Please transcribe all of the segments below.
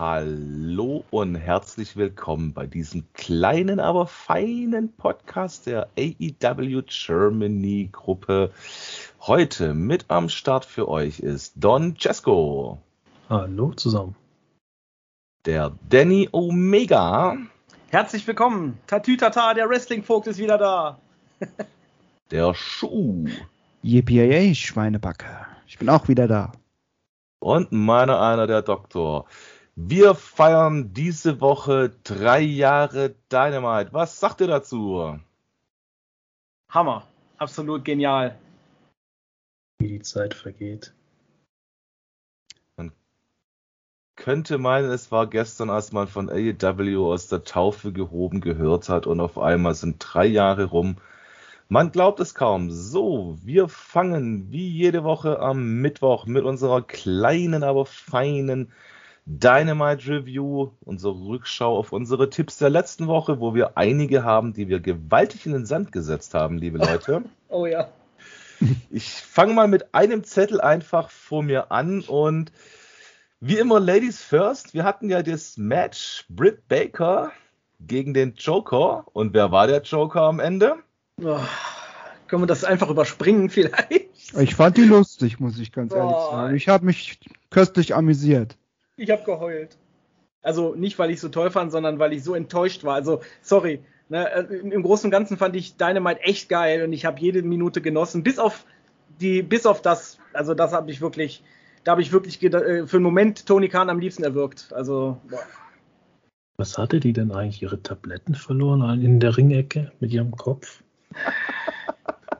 Hallo und herzlich willkommen bei diesem kleinen, aber feinen Podcast der AEW Germany Gruppe. Heute mit am Start für euch ist Don Cesco. Hallo zusammen. Der Danny Omega. Herzlich willkommen. Tatütata, der Wrestling-Vogt ist wieder da. der Schuh. Yippie, Schweinebacke. Ich bin auch wieder da. Und meiner einer, der Doktor. Wir feiern diese Woche drei Jahre Dynamite. Was sagt ihr dazu? Hammer. Absolut genial. Wie die Zeit vergeht. Man könnte meinen, es war gestern, als man von AEW aus der Taufe gehoben gehört hat und auf einmal sind drei Jahre rum. Man glaubt es kaum. So, wir fangen wie jede Woche am Mittwoch mit unserer kleinen, aber feinen Dynamite Review, unsere Rückschau auf unsere Tipps der letzten Woche, wo wir einige haben, die wir gewaltig in den Sand gesetzt haben, liebe Leute. oh ja. Ich fange mal mit einem Zettel einfach vor mir an und wie immer Ladies first. Wir hatten ja das Match Britt Baker gegen den Joker und wer war der Joker am Ende? Oh, können wir das einfach überspringen vielleicht? Ich fand die lustig, muss ich ganz ehrlich oh. sagen. Ich habe mich köstlich amüsiert. Ich habe geheult. Also nicht, weil ich so toll fand, sondern weil ich so enttäuscht war. Also, sorry. Ne, äh, Im Großen und Ganzen fand ich Dynamite echt geil und ich habe jede Minute genossen. Bis auf die, bis auf das, also das habe ich wirklich, da habe ich wirklich äh, für einen Moment Tony Khan am liebsten erwürgt. Also, boah. Was hatte die denn eigentlich? Ihre Tabletten verloren in der Ringecke mit ihrem Kopf?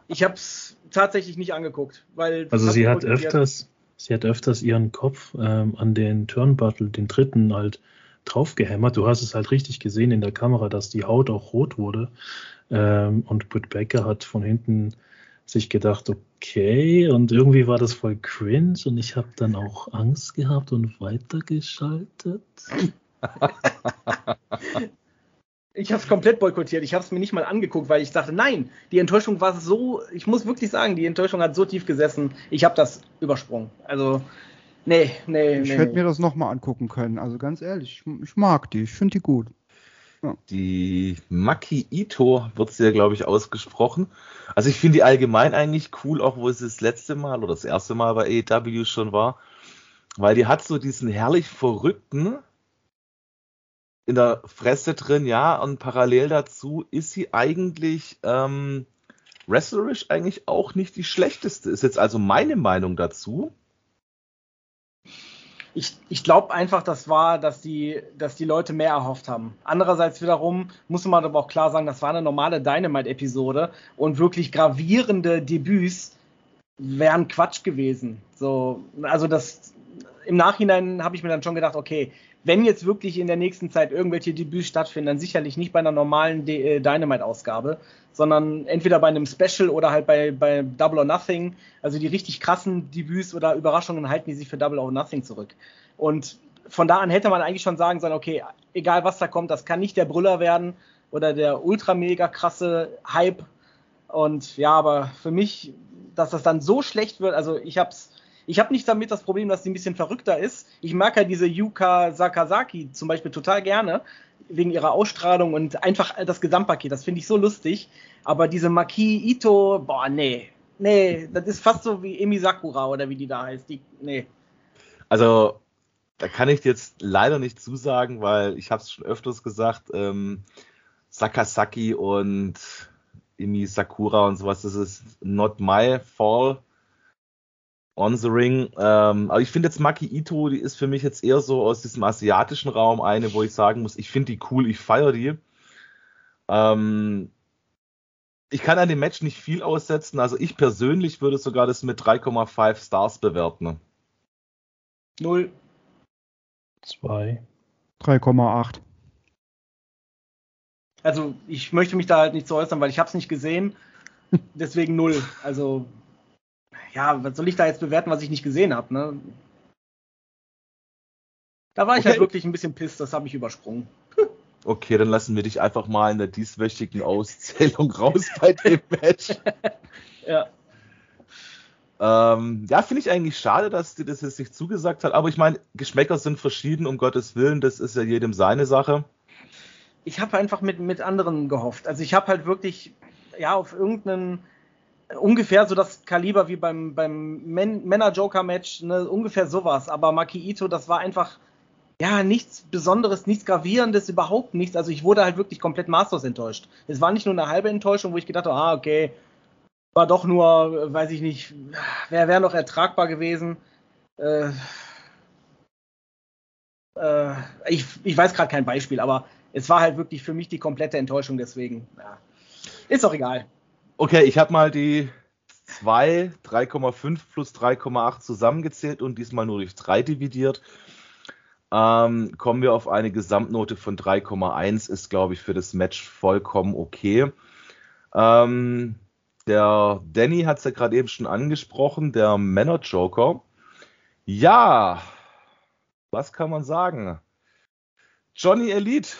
Ich habe es tatsächlich nicht angeguckt, weil. Also sie hat öfters, sie hat öfters ihren Kopf ähm, an den Turnbuttle, den dritten, halt draufgehämmert. Du hast es halt richtig gesehen in der Kamera, dass die Haut auch rot wurde. Ähm, und Britt Becker hat von hinten sich gedacht, okay, und irgendwie war das voll cringe und ich habe dann auch Angst gehabt und weitergeschaltet. Ich habe es komplett boykottiert. Ich habe es mir nicht mal angeguckt, weil ich dachte, nein, die Enttäuschung war so, ich muss wirklich sagen, die Enttäuschung hat so tief gesessen. Ich habe das übersprungen. Also, nee, nee, Ich nee, hätte nee. mir das nochmal angucken können. Also ganz ehrlich, ich, ich mag die. Ich finde die gut. Ja. Die Maki Ito wird sie ja, glaube ich, ausgesprochen. Also ich finde die allgemein eigentlich cool, auch wo es das letzte Mal oder das erste Mal bei AEW schon war. Weil die hat so diesen herrlich verrückten, in der Fresse drin, ja, und parallel dazu ist sie eigentlich ähm, wrestlerisch eigentlich auch nicht die schlechteste. Ist jetzt also meine Meinung dazu. Ich, ich glaube einfach, das war, dass die, dass die Leute mehr erhofft haben. Andererseits wiederum muss man aber auch klar sagen, das war eine normale Dynamite-Episode und wirklich gravierende Debüts wären Quatsch gewesen. So, also das im Nachhinein habe ich mir dann schon gedacht, okay, wenn jetzt wirklich in der nächsten Zeit irgendwelche Debüts stattfinden, dann sicherlich nicht bei einer normalen äh, Dynamite-Ausgabe, sondern entweder bei einem Special oder halt bei, bei Double or Nothing. Also die richtig krassen Debüts oder Überraschungen halten die sich für Double or Nothing zurück. Und von da an hätte man eigentlich schon sagen sollen, okay, egal was da kommt, das kann nicht der Brüller werden oder der ultra mega krasse Hype. Und ja, aber für mich, dass das dann so schlecht wird, also ich hab's ich habe nicht damit das Problem, dass sie ein bisschen verrückter ist. Ich mag ja diese Yuka Sakazaki zum Beispiel total gerne, wegen ihrer Ausstrahlung und einfach das Gesamtpaket. Das finde ich so lustig. Aber diese Maki Ito, boah, nee. Nee, das ist fast so wie Emi Sakura oder wie die da heißt. Die, nee. Also, da kann ich jetzt leider nicht zusagen, weil ich habe es schon öfters gesagt, ähm, Sakasaki und Emi Sakura und sowas, das ist not my fall on the Ring. Ähm, aber ich finde jetzt Maki Ito, die ist für mich jetzt eher so aus diesem asiatischen Raum eine, wo ich sagen muss, ich finde die cool, ich feiere die. Ähm, ich kann an dem Match nicht viel aussetzen. Also ich persönlich würde sogar das mit 3,5 Stars bewerten. Null. Zwei. 3,8. Also ich möchte mich da halt nicht zu äußern, weil ich habe es nicht gesehen. Deswegen null. Also ja, was soll ich da jetzt bewerten, was ich nicht gesehen habe, ne? Da war ich halt Okay. halt wirklich ein bisschen piss, das habe ich übersprungen. Okay, dann lassen wir dich einfach mal in der dieswöchigen Auszählung raus bei dem Match. Ja. Ähm, ja, finde ich eigentlich schade, dass die das jetzt nicht zugesagt hat. Aber ich meine, Geschmäcker sind verschieden, um Gottes Willen. Das ist ja jedem seine Sache. Ich habe einfach mit, mit anderen gehofft. Also ich habe halt wirklich, ja, auf irgendeinen, ungefähr so das Kaliber wie beim, beim Männer-Joker-Match, ne, ungefähr sowas. Aber Maki Ito, das war einfach, ja, nichts Besonderes, nichts Gravierendes, überhaupt nichts. Also ich wurde halt wirklich komplett maßlos enttäuscht. Es war nicht nur eine halbe Enttäuschung, wo ich gedacht habe, ah, okay, war doch nur, weiß ich nicht, wäre noch ertragbar gewesen. Äh, äh, ich, ich weiß gerade kein Beispiel, aber es war halt wirklich für mich die komplette Enttäuschung, deswegen, ja. Ist doch egal. Okay, ich habe mal die 2, 3,5 plus 3,8 zusammengezählt und diesmal nur durch 3 dividiert. Ähm, kommen wir auf eine Gesamtnote von 3,1, ist, glaube ich, für das Match vollkommen okay. Ähm, der Danny hat es ja gerade eben schon angesprochen, der Männer-Joker. Ja, was kann man sagen? Johnny Elite.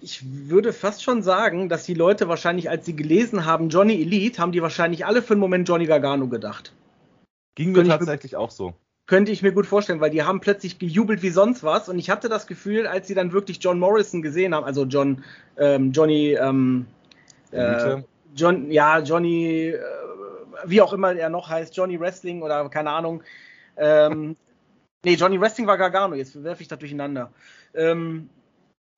Ich würde fast schon sagen, dass die Leute wahrscheinlich, als sie gelesen haben, Johnny Elite, haben die wahrscheinlich alle für einen Moment Johnny Gargano gedacht. Ging mir tatsächlich auch so. Könnte ich mir gut vorstellen, weil die haben plötzlich gejubelt wie sonst was. Und ich hatte das Gefühl, als sie dann wirklich John Morrison gesehen haben, also John, ähm, Johnny, ähm, äh, John, ja, Johnny, äh, wie auch immer er noch heißt, Johnny Wrestling oder keine Ahnung. Ähm, nee, Johnny Wrestling war Gargano, jetzt werfe ich das durcheinander. Ähm,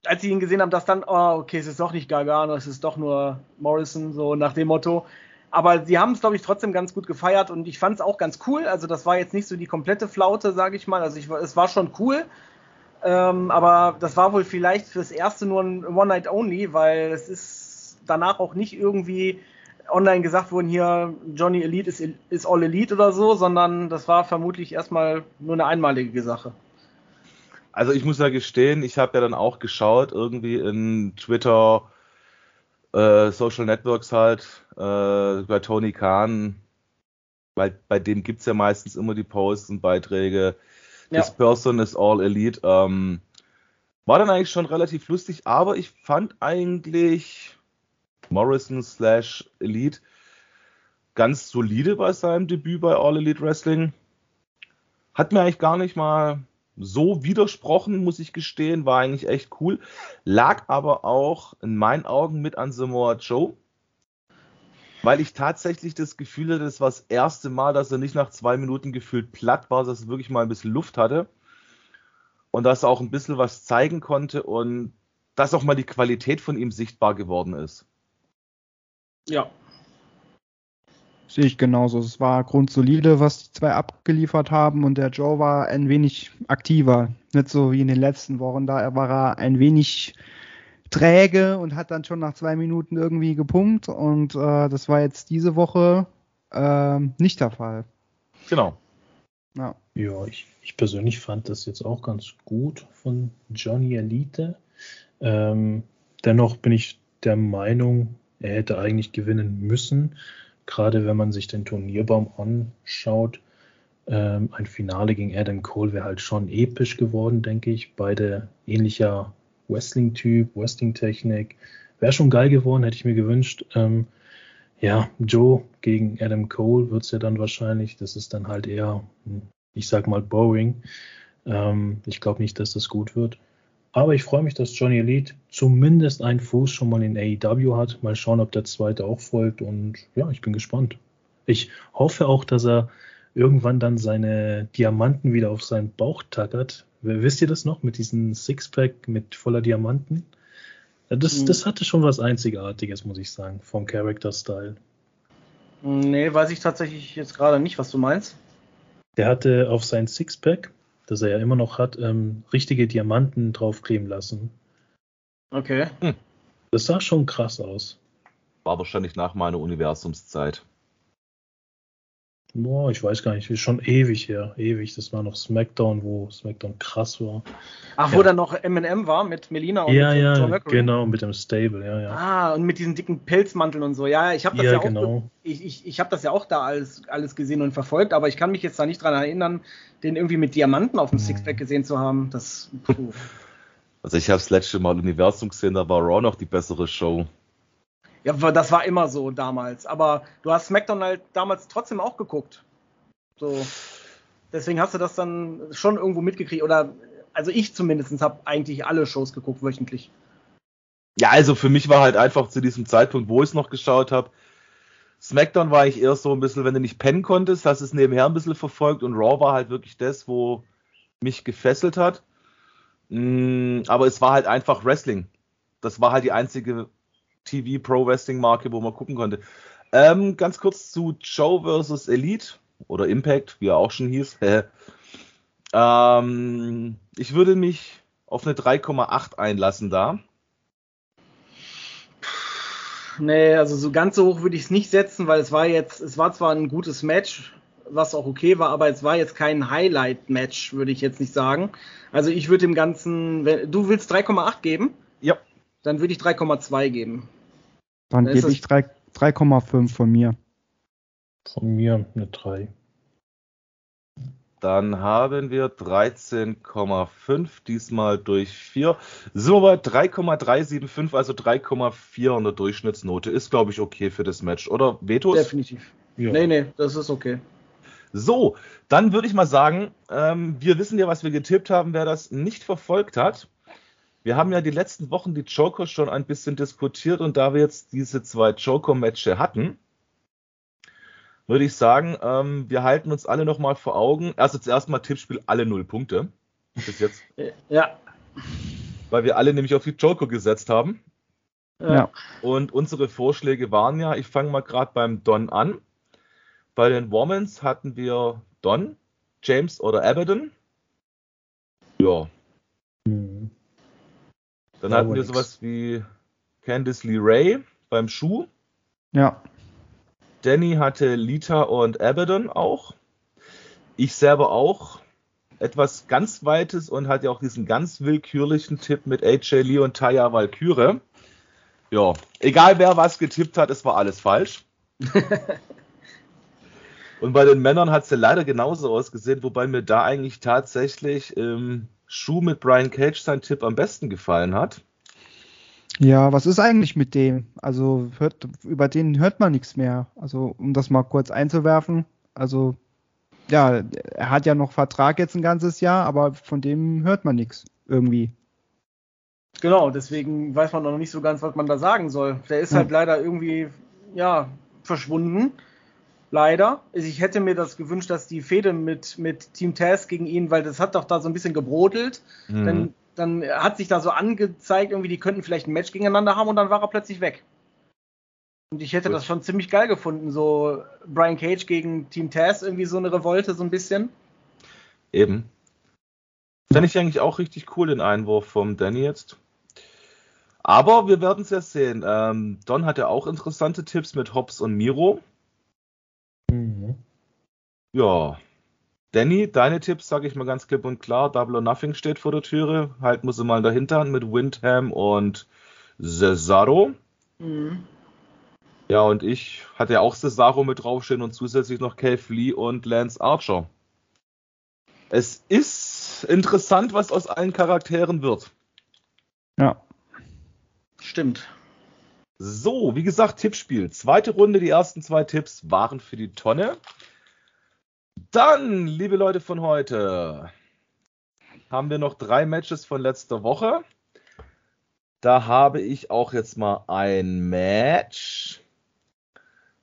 als sie ihn gesehen haben, dass dann, oh, okay, es ist doch nicht Gargano, es ist doch nur Morrison, so nach dem Motto. Aber sie haben es, glaube ich, trotzdem ganz gut gefeiert und ich fand es auch ganz cool. Also das war jetzt nicht so die komplette Flaute, sage ich mal. Also ich, es war schon cool. Ähm, aber das war wohl vielleicht fürs erste nur ein One Night Only, weil es ist danach auch nicht irgendwie online gesagt worden, hier Johnny Elite ist, ist All Elite oder so, sondern das war vermutlich erstmal nur eine einmalige Sache. Also ich muss ja gestehen, ich habe ja dann auch geschaut, irgendwie in Twitter, äh, Social Networks halt, äh, bei Tony Khan, weil bei dem gibt es ja meistens immer die Posts und Beiträge. Ja. This person is all elite. Ähm, war dann eigentlich schon relativ lustig, aber ich fand eigentlich Morrison slash Elite ganz solide bei seinem Debüt bei All Elite Wrestling. Hat mir eigentlich gar nicht mal so widersprochen, muss ich gestehen, war eigentlich echt cool. Lag aber auch in meinen Augen mit an Samoa Joe, weil ich tatsächlich das Gefühl hatte, das war das erste Mal, dass er nicht nach zwei Minuten gefühlt platt war, dass er wirklich mal ein bisschen Luft hatte und dass er auch ein bisschen was zeigen konnte und dass auch mal die Qualität von ihm sichtbar geworden ist. Ja. Sehe ich genauso. Es war grundsolide, was die zwei abgeliefert haben und der Joe war ein wenig aktiver. Nicht so wie in den letzten Wochen. Da war er ein wenig träge und hat dann schon nach zwei Minuten irgendwie gepumpt und äh, das war jetzt diese Woche äh, nicht der Fall. Genau. Ja, ja ich, ich, persönlich fand das jetzt auch ganz gut von Johnny Elite. Ähm, dennoch bin ich der Meinung, er hätte eigentlich gewinnen müssen, gerade wenn man sich den Turnierbaum anschaut. Ähm, ein Finale gegen Adam Cole wäre halt schon episch geworden, denke ich. Beide ähnlicher Wrestling-Typ, Wrestling-Technik. Wäre schon geil geworden, hätte ich mir gewünscht. Ähm, ja, Joe gegen Adam Cole wird es ja dann wahrscheinlich. Das ist dann halt eher, ich sag mal, boring. Ähm, ich glaube nicht, dass das gut wird. Aber ich freue mich, dass Johnny Elite zumindest einen Fuß schon mal in AEW hat. Mal schauen, ob der zweite auch folgt. Und ja, ich bin gespannt. Ich hoffe auch, dass er irgendwann dann seine Diamanten wieder auf seinen Bauch tackert. Wisst ihr das noch mit diesem Sixpack mit voller Diamanten? Das, mhm. das hatte schon was Einzigartiges, muss ich sagen, vom Character-Style. Nee, weiß ich tatsächlich jetzt gerade nicht, was du meinst. Der hatte auf sein Sixpack das er ja immer noch hat, ähm, richtige Diamanten draufkleben lassen. Okay. Hm. Das sah schon krass aus. War wahrscheinlich nach meiner Universumszeit. Boah, ich weiß gar nicht, ist schon ewig her, ewig. Das war noch SmackDown, wo SmackDown krass war. Ach, wo ja. dann noch M&M war mit Melina und ja, ja, John Mercury? genau, mit dem Stable, ja, ja. Ah, und mit diesen dicken Pelzmanteln und so. Ja, ich habe das ja, ja auch, genau. ich, ich, ich habe das ja auch da alles, alles gesehen und verfolgt, aber ich kann mich jetzt da nicht dran erinnern, den irgendwie mit Diamanten auf dem Sixpack gesehen zu haben. Das, puh. Also ich habe das letzte Mal Universum gesehen, da war Raw noch die bessere Show. Ja, das war immer so damals. Aber du hast SmackDown halt damals trotzdem auch geguckt. So. Deswegen hast du das dann schon irgendwo mitgekriegt. Oder, also ich zumindest habe eigentlich alle Shows geguckt, wöchentlich. Ja, also für mich war halt einfach zu diesem Zeitpunkt, wo ich es noch geschaut habe, SmackDown war ich eher so ein bisschen, wenn du nicht pennen konntest, hast es nebenher ein bisschen verfolgt und Raw war halt wirklich das, wo mich gefesselt hat. Mm, aber es war halt einfach Wrestling. Das war halt die einzige TV Pro Wrestling Marke, wo man gucken konnte. Ähm, ganz kurz zu Joe vs. Elite oder Impact, wie er auch schon hieß. ähm, ich würde mich auf eine 3,8 einlassen da. Nee, also so ganz so hoch würde ich es nicht setzen, weil es war jetzt, es war zwar ein gutes Match, was auch okay war, aber es war jetzt kein Highlight-Match, würde ich jetzt nicht sagen. Also ich würde dem Ganzen, wenn, du willst 3,8 geben? Dann würde ich 3,2 geben. Dann, Dann gebe ich 3,5 von mir. Von mir eine 3. Dann haben wir 13,5, diesmal durch 4. Sind wir bei 3,375, also 3,4 in der Durchschnittsnote. Ist, glaube ich, okay für das Match, oder? Vetos? Definitiv. Ja. Nee, nee, das ist okay. So, dann würde ich mal sagen, ähm, wir wissen ja, was wir getippt haben, wer das nicht verfolgt hat. Wir haben ja die letzten Wochen die Joker schon ein bisschen diskutiert und da wir jetzt diese zwei Joker-Matches hatten, würde ich sagen, ähm, wir halten uns alle nochmal vor Augen. Also zuerst mal Tippspiel alle null Punkte. Bis jetzt. Ja. Weil wir alle nämlich auf die Joker gesetzt haben. Ja. Und unsere Vorschläge waren ja, ich fange mal gerade beim Don an. Bei den Womans hatten wir Don, James oder Abaddon. Ja. Dann hatten wir sowas wie Candice Lee Ray beim Schuh. Ja. Danny hatte Lita und Abaddon auch. Ich selber auch. Etwas ganz Weites und hatte auch diesen ganz willkürlichen Tipp mit AJ Lee und Taya Valkyrie. Ja, egal wer was getippt hat, es war alles falsch. und bei den Männern hat es ja leider genauso ausgesehen, wobei mir da eigentlich tatsächlich im Schuh mit Brian Cage sein Tipp am besten gefallen hat. Ja, was ist eigentlich mit dem? Also hört, über den hört man nichts mehr. Also um das mal kurz einzuwerfen. Also ja, er hat ja noch Vertrag jetzt ein ganzes Jahr, aber von dem hört man nichts irgendwie. Genau, deswegen weiß man noch nicht so ganz, was man da sagen soll. Der ist ja. halt leider irgendwie, ja, verschwunden. Leider. Ich hätte mir das gewünscht, dass die Fehde mit, mit Team Taz gegen ihn, weil das hat doch da so ein bisschen gebrodelt. Mhm. Dann dann hat sich da so angezeigt, irgendwie, die könnten vielleicht ein Match gegeneinander haben und dann war er plötzlich weg. Und ich hätte Gut. das schon ziemlich geil gefunden, so Brian Cage gegen Team Taz, irgendwie so eine Revolte, so ein bisschen. Eben. Fände ich eigentlich auch richtig cool, den Einwurf vom Danny jetzt. Aber wir werden es ja sehen. Ähm, Don hat ja auch interessante Tipps mit Hobbs und Miro. Ja, Danny, deine Tipps, sage ich mal ganz klipp und klar. Double or Nothing steht vor der Türe. Halt muss mal dahinter mit Windham und Cesaro. Mhm. Ja, und ich hatte ja auch Cesaro mit draufstehen und zusätzlich noch Cave Lee und Lance Archer. Es ist interessant, was aus allen Charakteren wird. Ja. Stimmt. So, wie gesagt, Tippspiel. Zweite Runde, die ersten zwei Tipps waren für die Tonne. Dann, liebe Leute von heute, haben wir noch drei Matches von letzter Woche. Da habe ich auch jetzt mal ein Match.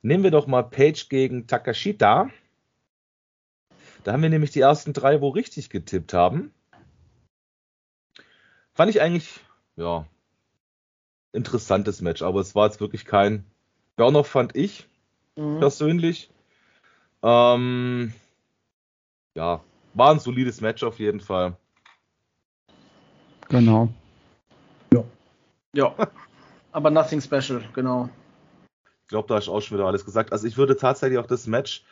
Nehmen wir doch mal Page gegen Takashita. Da haben wir nämlich die ersten drei, wo richtig getippt haben. Fand ich eigentlich, ja, interessantes Match, aber es war jetzt wirklich kein Burner, fand ich mhm. persönlich. Ähm, ja, war ein solides Match auf jeden Fall. Genau. Ja. Ja. Aber nothing special, genau. Ich glaube, da ist auch schon wieder alles gesagt. Also ich würde tatsächlich auch das Match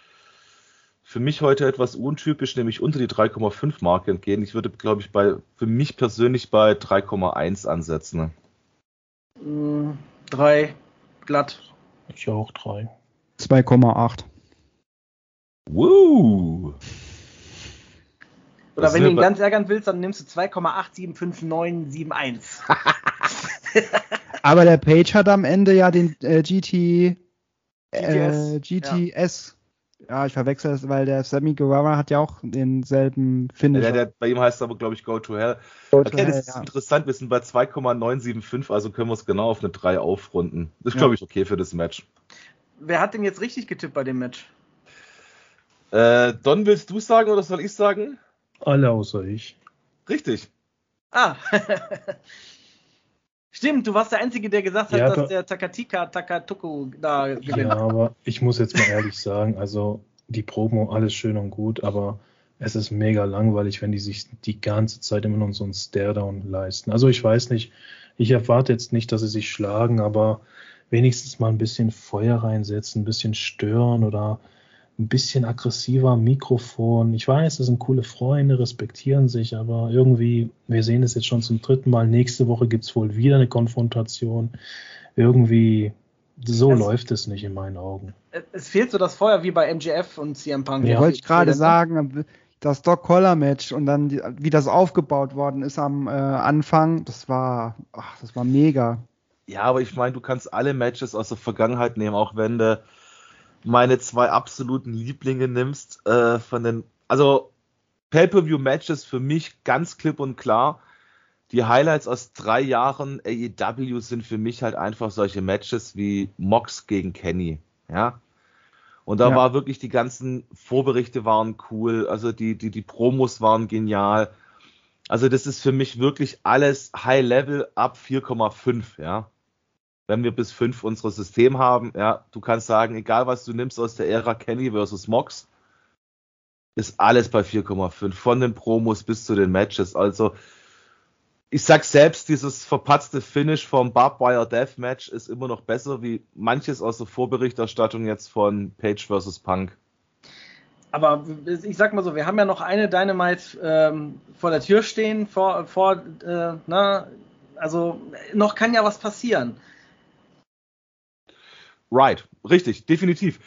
für mich heute etwas untypisch, nämlich unter die 3,5 Marke entgehen. Ich würde, glaube ich, bei für mich persönlich bei 3,1 ansetzen. 3 mm, glatt. Ich auch 3. 2,8. Woo! Oder wenn du ihn ganz ärgern willst, dann nimmst du 2,875971. Aber der Page hat am Ende ja den äh, GT, GTS, äh, GTS. Ja. ich verwechsel das, weil der Sammy Guevara hat ja auch denselben Finish. Der, der, bei ihm heißt es aber, glaube ich, Go to Hell. Go to Okay, das Hell, ist ja. interessant. Wir sind bei 2,975, also können wir es genau auf eine 3 aufrunden. Das ist, Ja. glaube ich, okay für das Match. Wer hat denn jetzt richtig getippt bei dem Match? Äh, Don, willst du sagen oder soll ich sagen? Alle außer ich. Richtig. Ah. Stimmt, du warst der Einzige, der gesagt hat, Ja, dass der Takatika Takatuku da gewinnt. Ja, aber ich muss jetzt mal ehrlich sagen, also die Promo, alles schön und gut, aber es ist mega langweilig, wenn die sich die ganze Zeit immer nur so einen Stare-Down leisten. Also ich weiß nicht, ich erwarte jetzt nicht, dass sie sich schlagen, aber wenigstens mal ein bisschen Feuer reinsetzen, ein bisschen stören oder ein bisschen aggressiver Mikrofon. Ich weiß, das sind coole Freunde, respektieren sich, aber irgendwie, wir sehen es jetzt schon zum dritten Mal. Nächste Woche gibt es wohl wieder eine Konfrontation. Irgendwie, so Es- läuft es nicht in meinen Augen. Es fehlt so das Feuer wie bei MGF und CM Punk. Ja. Wollte ich gerade sagen, das Doc Collar Match und dann die, wie das aufgebaut worden ist am äh, Anfang, das war, ach, das war mega. Ja, aber ich meine, du kannst alle Matches aus der Vergangenheit nehmen, auch wenn du meine zwei absoluten Lieblinge nimmst äh, von den, also Pay-per-view-Matches für mich ganz klipp und klar. Die Highlights aus drei Jahren AEW sind für mich halt einfach solche Matches wie Mox gegen Kenny, ja. Und da Ja. war wirklich die ganzen Vorberichte waren cool, also die die die Promos waren genial. Also das ist für mich wirklich alles High Level ab 4,5, ja. Wenn wir bis 5 unser System haben, ja, du kannst sagen, egal was du nimmst aus der Ära Kenny versus Mox, ist alles bei 4,5, von den Promos bis zu den Matches. Also ich sag selbst, dieses verpatzte Finish vom Barbed Wire Death Match ist immer noch besser wie manches aus der Vorberichterstattung jetzt von Page versus Punk. Aber ich sag mal so, wir haben ja noch eine Dynamite ähm, vor der Tür stehen, vor, vor äh, na, also noch kann ja was passieren. Right, richtig, definitiv.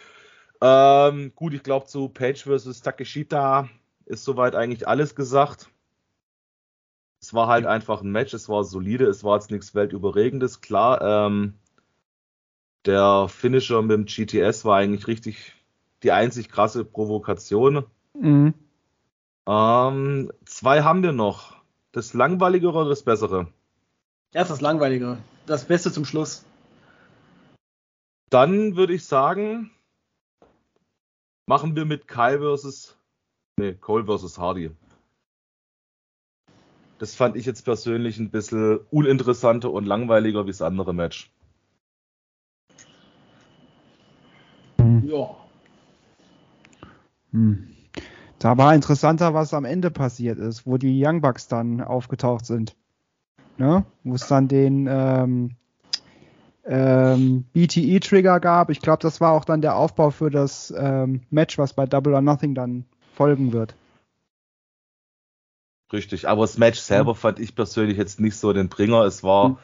Ähm, gut, ich glaube zu Page versus Takeshita ist soweit eigentlich alles gesagt. Es war halt einfach ein Match, es war solide, es war jetzt nichts Weltüberregendes. Klar, ähm, der Finisher mit dem GTS war eigentlich richtig die einzig krasse Provokation. Mhm. Ähm, zwei haben wir noch. Das langweiligere oder das bessere? Erst das Langweilige. Das Beste zum Schluss. Dann würde ich sagen, machen wir mit Kai versus, nee, Cole versus Hardy. Das fand ich jetzt persönlich ein bisschen uninteressanter und langweiliger wie das andere Match. Mhm. Ja. Hm. Da war interessanter, was am Ende passiert ist, wo die Young Bucks dann aufgetaucht sind. Ne? Wo es dann den ähm, ähm, BTE-Trigger gab. Ich glaube, das war auch dann der Aufbau für das ähm, Match, was bei Double or Nothing dann folgen wird. Richtig, aber das Match selber fand ich persönlich jetzt nicht so den Bringer. Es war Mhm.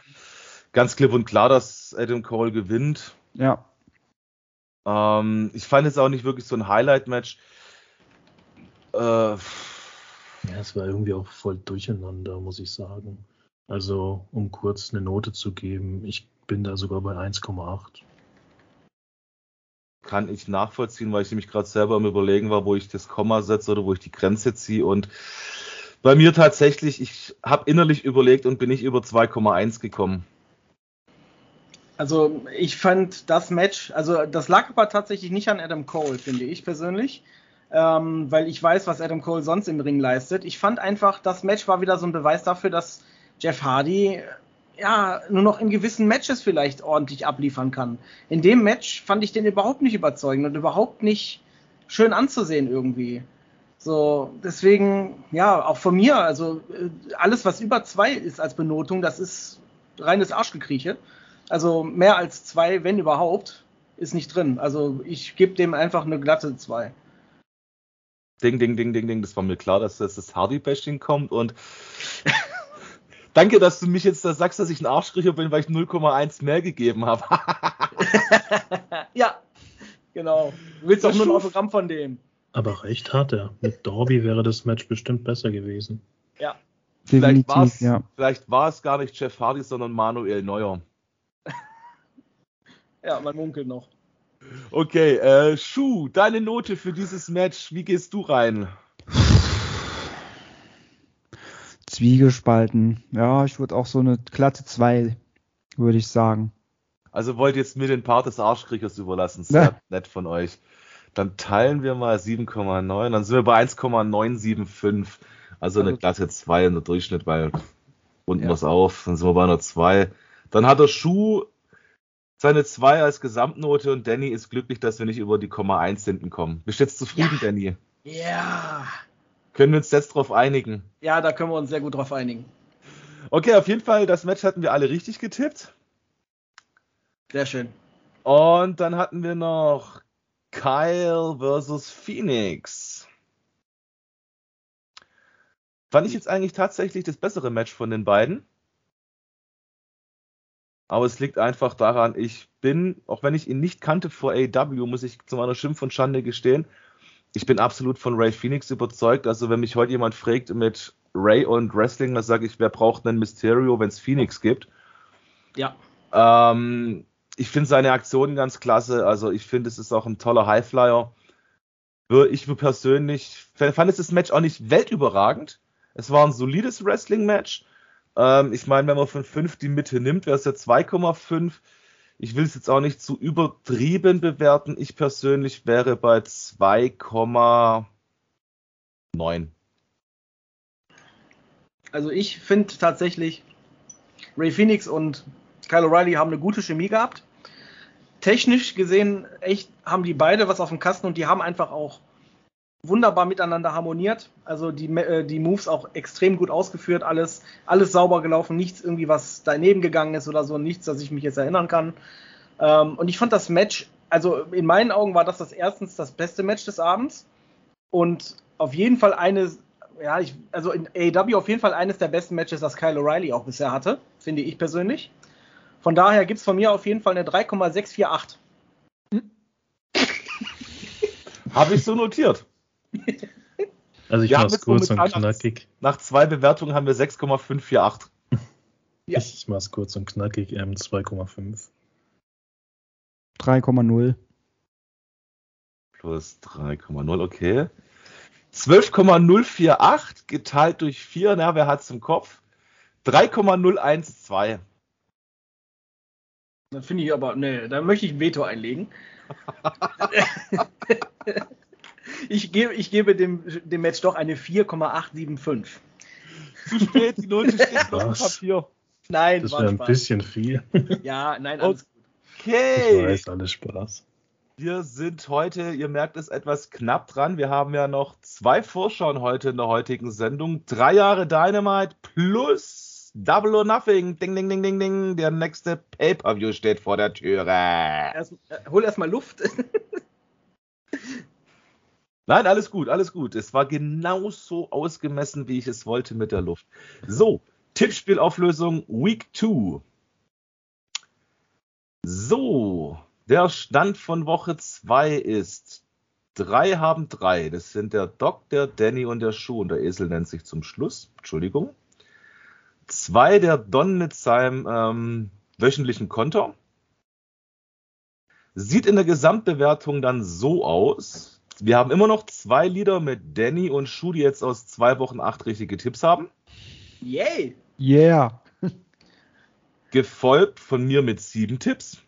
ganz klipp und klar, dass Adam Cole gewinnt. Ja. Ähm, ich fand es auch nicht wirklich so ein Highlight-Match. Äh, Ja, es war irgendwie auch voll durcheinander, muss ich sagen. Also, um kurz eine Note zu geben, ich bin da sogar bei 1,8. kann ich nachvollziehen, weil ich nämlich gerade selber am überlegen war, wo ich das Komma setze oder wo ich die Grenze ziehe. Und bei mir tatsächlich, ich habe innerlich überlegt und bin nicht über 2,1 gekommen. Also ich fand das Match, also das lag aber tatsächlich nicht an Adam Cole, finde ich persönlich, ähm, weil ich weiß, was Adam Cole sonst im Ring leistet. Ich fand einfach, das Match war wieder so ein Beweis dafür, dass Jeff Hardy ja nur noch in gewissen Matches vielleicht ordentlich abliefern kann. In dem Match fand ich den überhaupt nicht überzeugend und überhaupt nicht schön anzusehen irgendwie. So, deswegen, ja, auch von mir, also äh, alles, was über zwei ist als Benotung, das ist reines Arschgekrieche. Also mehr als zwei, wenn überhaupt, ist nicht drin. Also ich gebe dem einfach eine glatte zwei. Ding, ding, ding, ding, ding. Das war mir klar, dass das, das Hardy-Bashing kommt. Und danke, dass du mich jetzt da sagst, dass ich ein Arschkriecher bin, weil ich 0,1 mehr gegeben habe. ja, genau. Du willst doch nur ein Autogramm von dem. Aber recht hat er. Mit Dorby wäre das Match bestimmt besser gewesen. Ja. vielleicht, war es, ja. vielleicht war es gar nicht Jeff Hardy, sondern Manuel Neuer. Ja, man munkelt noch. Okay, äh, Schuh, deine Note für dieses Match, wie gehst du rein? Zwiegespalten. Ja, ich würde auch so eine glatte 2, würde ich sagen. Also wollt ihr jetzt mir den Part des Arschkriegers überlassen? Sehr ja. nett von euch. Dann teilen wir mal 7,9, dann sind wir bei 1,975. Also eine also glatte 2 in der Durchschnitt, weil runden ja. wir es auf, dann sind wir bei einer 2. Dann hat der Schuh seine 2 als Gesamtnote und Danny ist glücklich, dass wir nicht über die Komma 1 hinten kommen. Bist du jetzt zufrieden, ja. Danny? Ja. Können wir uns jetzt drauf einigen? Ja, da können wir uns sehr gut drauf einigen. Okay, auf jeden Fall, das Match hatten wir alle richtig getippt. Sehr schön. Und dann hatten wir noch Kyle versus Phoenix. Fand ich jetzt eigentlich tatsächlich das bessere Match von den beiden. Aber es liegt einfach daran, ich bin, auch wenn ich ihn nicht kannte vor AEW, muss ich zu meiner Schimpf und Schande gestehen, ich bin absolut von Ray Phoenix überzeugt. Also wenn mich heute jemand fragt mit Ray und Wrestling, dann sage ich, wer braucht einen Mysterio, wenn es Phoenix gibt? Ja. Ähm, ich finde seine Aktionen ganz klasse. Also ich finde, es ist auch ein toller Highflyer. Ich persönlich fand es das Match auch nicht weltüberragend. Es war ein solides Wrestling-Match. Ähm, ich meine, wenn man von 5 die Mitte nimmt, wäre es ja 2,5. Ich will es jetzt auch nicht zu übertrieben bewerten. Ich persönlich wäre bei 2,9. Also ich finde tatsächlich, Ray Phoenix und Kyle O'Reilly haben eine gute Chemie gehabt. Technisch gesehen, echt haben die beide was auf dem Kasten und die haben einfach auch wunderbar miteinander harmoniert. Also die, äh, die Moves auch extrem gut ausgeführt, alles, alles sauber gelaufen, nichts irgendwie, was daneben gegangen ist oder so, nichts, dass ich mich jetzt erinnern kann. Ähm, und ich fand das Match, also in meinen Augen war das das erstens das beste Match des Abends und auf jeden Fall eines, ja, ich, also in AEW auf jeden Fall eines der besten Matches, das Kyle O'Reilly auch bisher hatte, finde ich persönlich. Von daher gibt es von mir auf jeden Fall eine 3,648. Habe ich so notiert. Also ich wir mach's kurz und knackig. Nach, nach, zwei Bewertungen haben wir 6,548. Ja. Ich mach's kurz und knackig, ähm, 2,5. 3,0. Plus 3,0, okay. 12,048 geteilt durch 4, na, wer hat's im Kopf? 3,012. Da finde ich aber, ne, da möchte ich ein Veto einlegen. ich gebe, ich gebe dem, dem Match doch eine 4,875. Zu spät, die Note steht noch im Papier. Nein, das wäre ein bisschen viel. Ja, nein, alles okay. Ich weiß, alles Spaß. Wir sind heute, ihr merkt es, etwas knapp dran. Wir haben ja noch zwei Vorschauen heute in der heutigen Sendung. Drei Jahre Dynamite plus Double or Nothing. Ding, ding, ding, ding, ding. Der nächste Pay-Per-View steht vor der Türe. Erst, äh, hol erstmal Luft. Nein, alles gut, alles gut. Es war genauso ausgemessen, wie ich es wollte mit der Luft. So, Tippspielauflösung Week 2. So, der Stand von Woche 2 ist, drei haben drei. Das sind der Doc, der Danny und der Schuh. Und der Esel nennt sich zum Schluss. Entschuldigung. Zwei der Don mit seinem ähm, wöchentlichen Konto. Sieht in der Gesamtbewertung dann so aus, wir haben immer noch zwei Lieder mit Danny und Shu, die jetzt aus zwei Wochen acht richtige Tipps haben. Yay! Yeah! Gefolgt von mir mit sieben Tipps.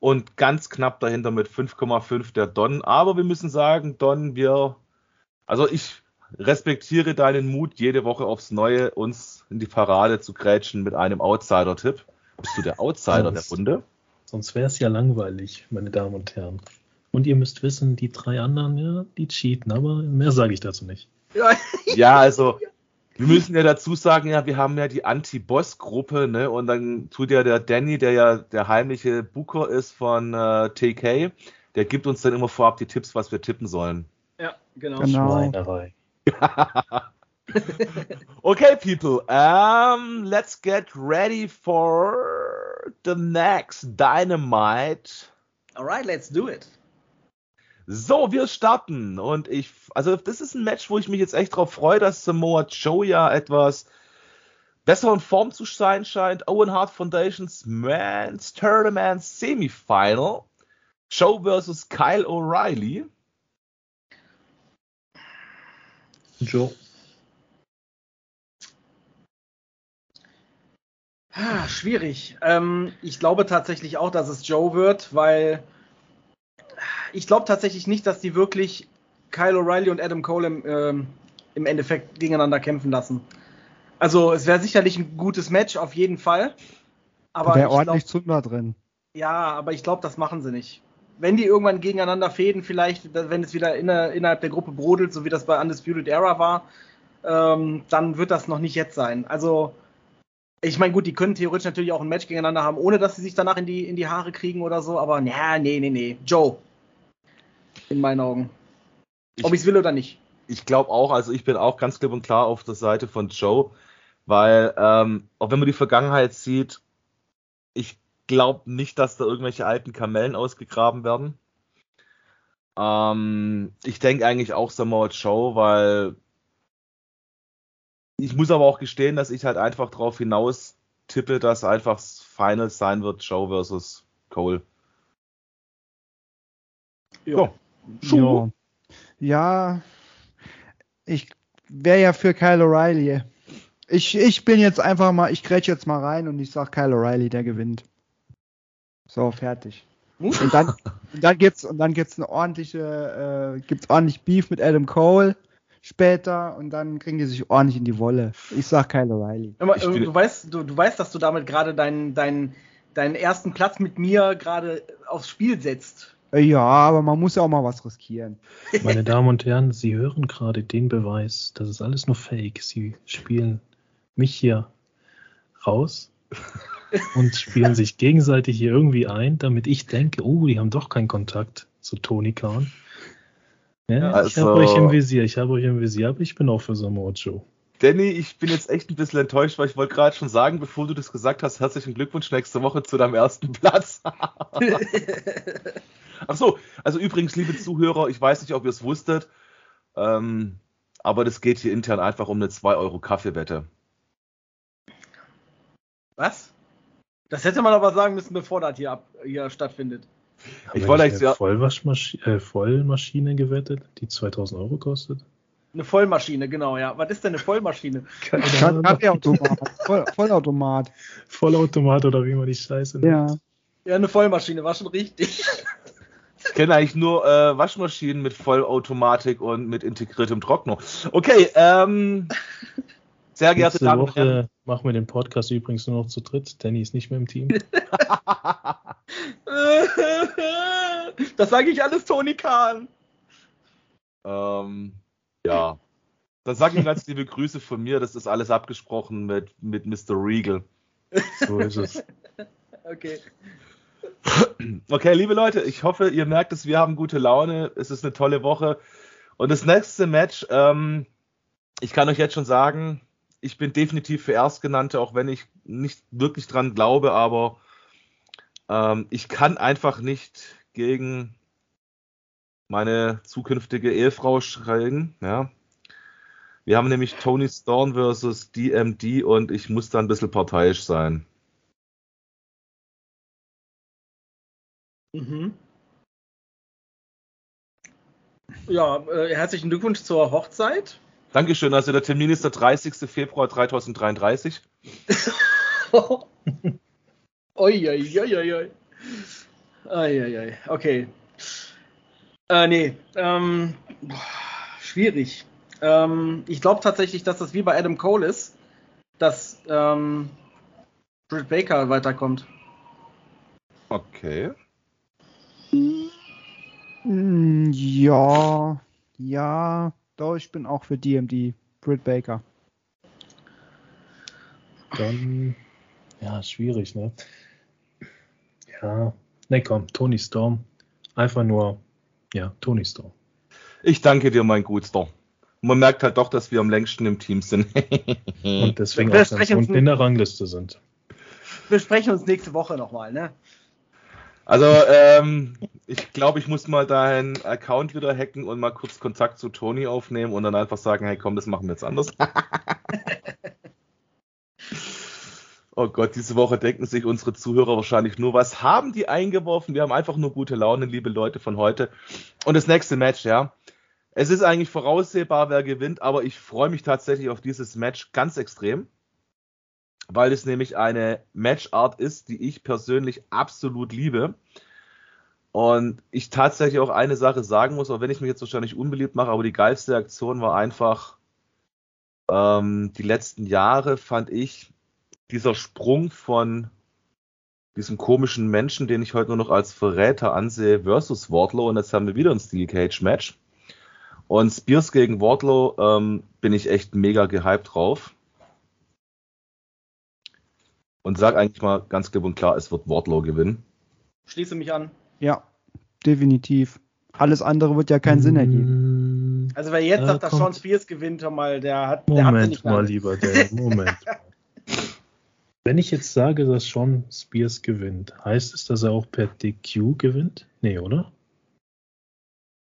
Und ganz knapp dahinter mit 5,5 der Don. Aber wir müssen sagen, Don, wir, also ich respektiere deinen Mut, jede Woche aufs Neue uns in die Parade zu grätschen mit einem Outsider-Tipp. Bist du der Outsider sonst, der Runde? Sonst wäre es ja langweilig, meine Damen und Herren. Und ihr müsst wissen, die drei anderen, ja, die cheaten, aber mehr sage ich dazu nicht. Ja, also wir müssen ja dazu sagen, ja, wir haben ja die Anti-Boss-Gruppe, ne? Und dann tut ja der Danny, der ja der heimliche Booker ist von äh, TK, der gibt uns dann immer vorab die Tipps, was wir tippen sollen. Ja, genau. genau. Schweinerei. okay, people, um, let's get ready for the next Dynamite. Alright, let's do it. So, wir starten. Und ich, also das ist ein Match, wo ich mich jetzt echt drauf freue, dass Samoa Joe ja etwas besser in Form zu sein scheint. Owen Hart Foundations Men's Tournament Semifinal. Joe versus Kyle O'Reilly. Joe. Ah, schwierig. Ähm, ich glaube tatsächlich auch, dass es Joe wird, weil ich glaube tatsächlich nicht, dass die wirklich Kyle O'Reilly und Adam Cole im, ähm, im Endeffekt gegeneinander kämpfen lassen. Also es wäre sicherlich ein gutes Match, auf jeden Fall. Aber wäre ordentlich Zunder drin. Ja, aber ich glaube, das machen sie nicht. Wenn die irgendwann gegeneinander fäden, vielleicht, wenn es wieder inner, innerhalb der Gruppe brodelt, so wie das bei Undisputed Era war, ähm, dann wird das noch nicht jetzt sein. Also ich meine, gut, die können theoretisch natürlich auch ein Match gegeneinander haben, ohne dass sie sich danach in die, in die Haare kriegen oder so, aber ja, nee, nee, nee. Joe. In meinen Augen. Ob ich es will oder nicht. Ich glaube auch, also ich bin auch ganz klipp und klar auf der Seite von Joe, weil, ähm, auch wenn man die Vergangenheit sieht, ich glaube nicht, dass da irgendwelche alten Kamellen ausgegraben werden. Ähm, ich denke eigentlich auch Samoa Joe, weil ich muss aber auch gestehen, dass ich halt einfach drauf hinaus tippe, dass einfach das Final sein wird, Joe versus Cole. Ja. Ja. ja. Ich wäre ja für Kyle O'Reilly. Ich, ich bin jetzt einfach mal, ich grätsch jetzt mal rein und ich sag Kyle O'Reilly, der gewinnt. So, fertig. Und dann, und dann gibt's, und dann gibt's eine ordentliche, äh, gibt's ordentlich Beef mit Adam Cole später und dann kriegen die sich ordentlich in die Wolle. Ich sag Kyle O'Reilly. Du, du, weißt, du, du weißt, dass du damit gerade deinen, deinen, deinen ersten Platz mit mir gerade aufs Spiel setzt. Ja, aber man muss ja auch mal was riskieren. Meine Damen und Herren, Sie hören gerade den Beweis, das ist alles nur Fake. Sie spielen mich hier raus und spielen sich gegenseitig hier irgendwie ein, damit ich denke, oh, die haben doch keinen Kontakt zu Tony Khan. Ja, also, ich habe euch im Visier, ich habe euch im Visier, aber ich bin auch für Samoa Joe. Danny, ich bin jetzt echt ein bisschen enttäuscht, weil ich wollte gerade schon sagen, bevor du das gesagt hast, herzlichen Glückwunsch nächste Woche zu deinem ersten Platz. Ach so, also übrigens, liebe Zuhörer, ich weiß nicht, ob ihr es wusstet, ähm, aber das geht hier intern einfach um eine 2 Euro Kaffeewette. Was? Das hätte man aber sagen müssen, bevor das hier, ab, hier stattfindet. Haben ich wollte eigentlich Vollwaschmaschine, äh, Vollmaschine gewettet, die 2000 Euro kostet. Eine Vollmaschine, genau, ja. Was ist denn eine Vollmaschine? Kaffeeautomat. Voll, Vollautomat. Vollautomat oder wie man die Scheiße nennt. Ja. Ja, eine Vollmaschine, war schon richtig. Ich kenne eigentlich nur äh, Waschmaschinen mit Vollautomatik und mit integriertem Trockner. Okay, ähm, sehr geehrte Damen und Herren. Machen wir den Podcast übrigens nur noch zu dritt. Danny ist nicht mehr im Team. das sage ich alles Toni Kahn. Ähm, ja. Dann sag ihm ganz liebe Grüße von mir. Das ist alles abgesprochen mit, mit Mr. Regal. So ist es. Okay. Okay, liebe Leute, ich hoffe, ihr merkt es, wir haben gute Laune. Es ist eine tolle Woche. Und das nächste Match, ähm, ich kann euch jetzt schon sagen, ich bin definitiv für Erstgenannte, auch wenn ich nicht wirklich dran glaube, aber ähm, ich kann einfach nicht gegen meine zukünftige Ehefrau schreien. Ja. Wir haben nämlich Tony Storm versus DMD und ich muss da ein bisschen parteiisch sein. Mhm. Ja, äh, herzlichen Glückwunsch zur Hochzeit. Dankeschön. Also der Termin ist der 30. Februar 2033. oi, oi, oi, oi. Oi, oi, Okay. Äh, nee. Ähm, schwierig. Ähm, ich glaube tatsächlich, dass das wie bei Adam Cole ist, dass ähm, Britt Baker weiterkommt. Okay. Hm, ja, ja. Doch, ich bin auch für DMD. Britt Baker. Dann, ja, schwierig, ne? Ja, ne, komm, Tony Storm. Einfach nur, ja, Tony Storm. Ich danke dir, mein Gutster. Man merkt halt doch, dass wir am längsten im Team sind. Und deswegen auch ganz unten in der Rangliste sind. Wir sprechen uns nächste Woche nochmal, ne? Also, ähm, ich glaube, ich muss mal deinen Account wieder hacken und mal kurz Kontakt zu Tony aufnehmen und dann einfach sagen, hey komm, das machen wir jetzt anders. Oh Gott, diese Woche denken sich unsere Zuhörer wahrscheinlich nur, was haben die eingeworfen? Wir haben einfach nur gute Laune, liebe Leute von heute. Und das nächste Match, ja. Es ist eigentlich voraussehbar, wer gewinnt, aber ich freue mich tatsächlich auf dieses Match ganz extrem, weil es nämlich eine Matchart ist, die ich persönlich absolut liebe. Und ich tatsächlich auch eine Sache sagen muss, auch wenn ich mich jetzt wahrscheinlich unbeliebt mache, aber die geilste Aktion war einfach ähm, die letzten Jahre, fand ich, dieser Sprung von diesem komischen Menschen, den ich heute nur noch als Verräter ansehe, versus Wardlow. Und jetzt haben wir wieder ein Steel Cage Match. Und Spears gegen Wardlow ähm, bin ich echt mega gehypt drauf. Und sag eigentlich mal ganz klipp und klar, es wird Wardlow gewinnen. Schließe mich an. Ja, definitiv. Alles andere wird ja keinen Sinn ergeben. Also wer jetzt Da sagt, dass kommt- Sean Spears gewinnt, mal, der hat, der hat nicht mal, lieber Dave, Moment. Wenn ich jetzt sage, dass Sean Spears gewinnt, heißt es, dass er auch per DQ gewinnt? Nee, oder?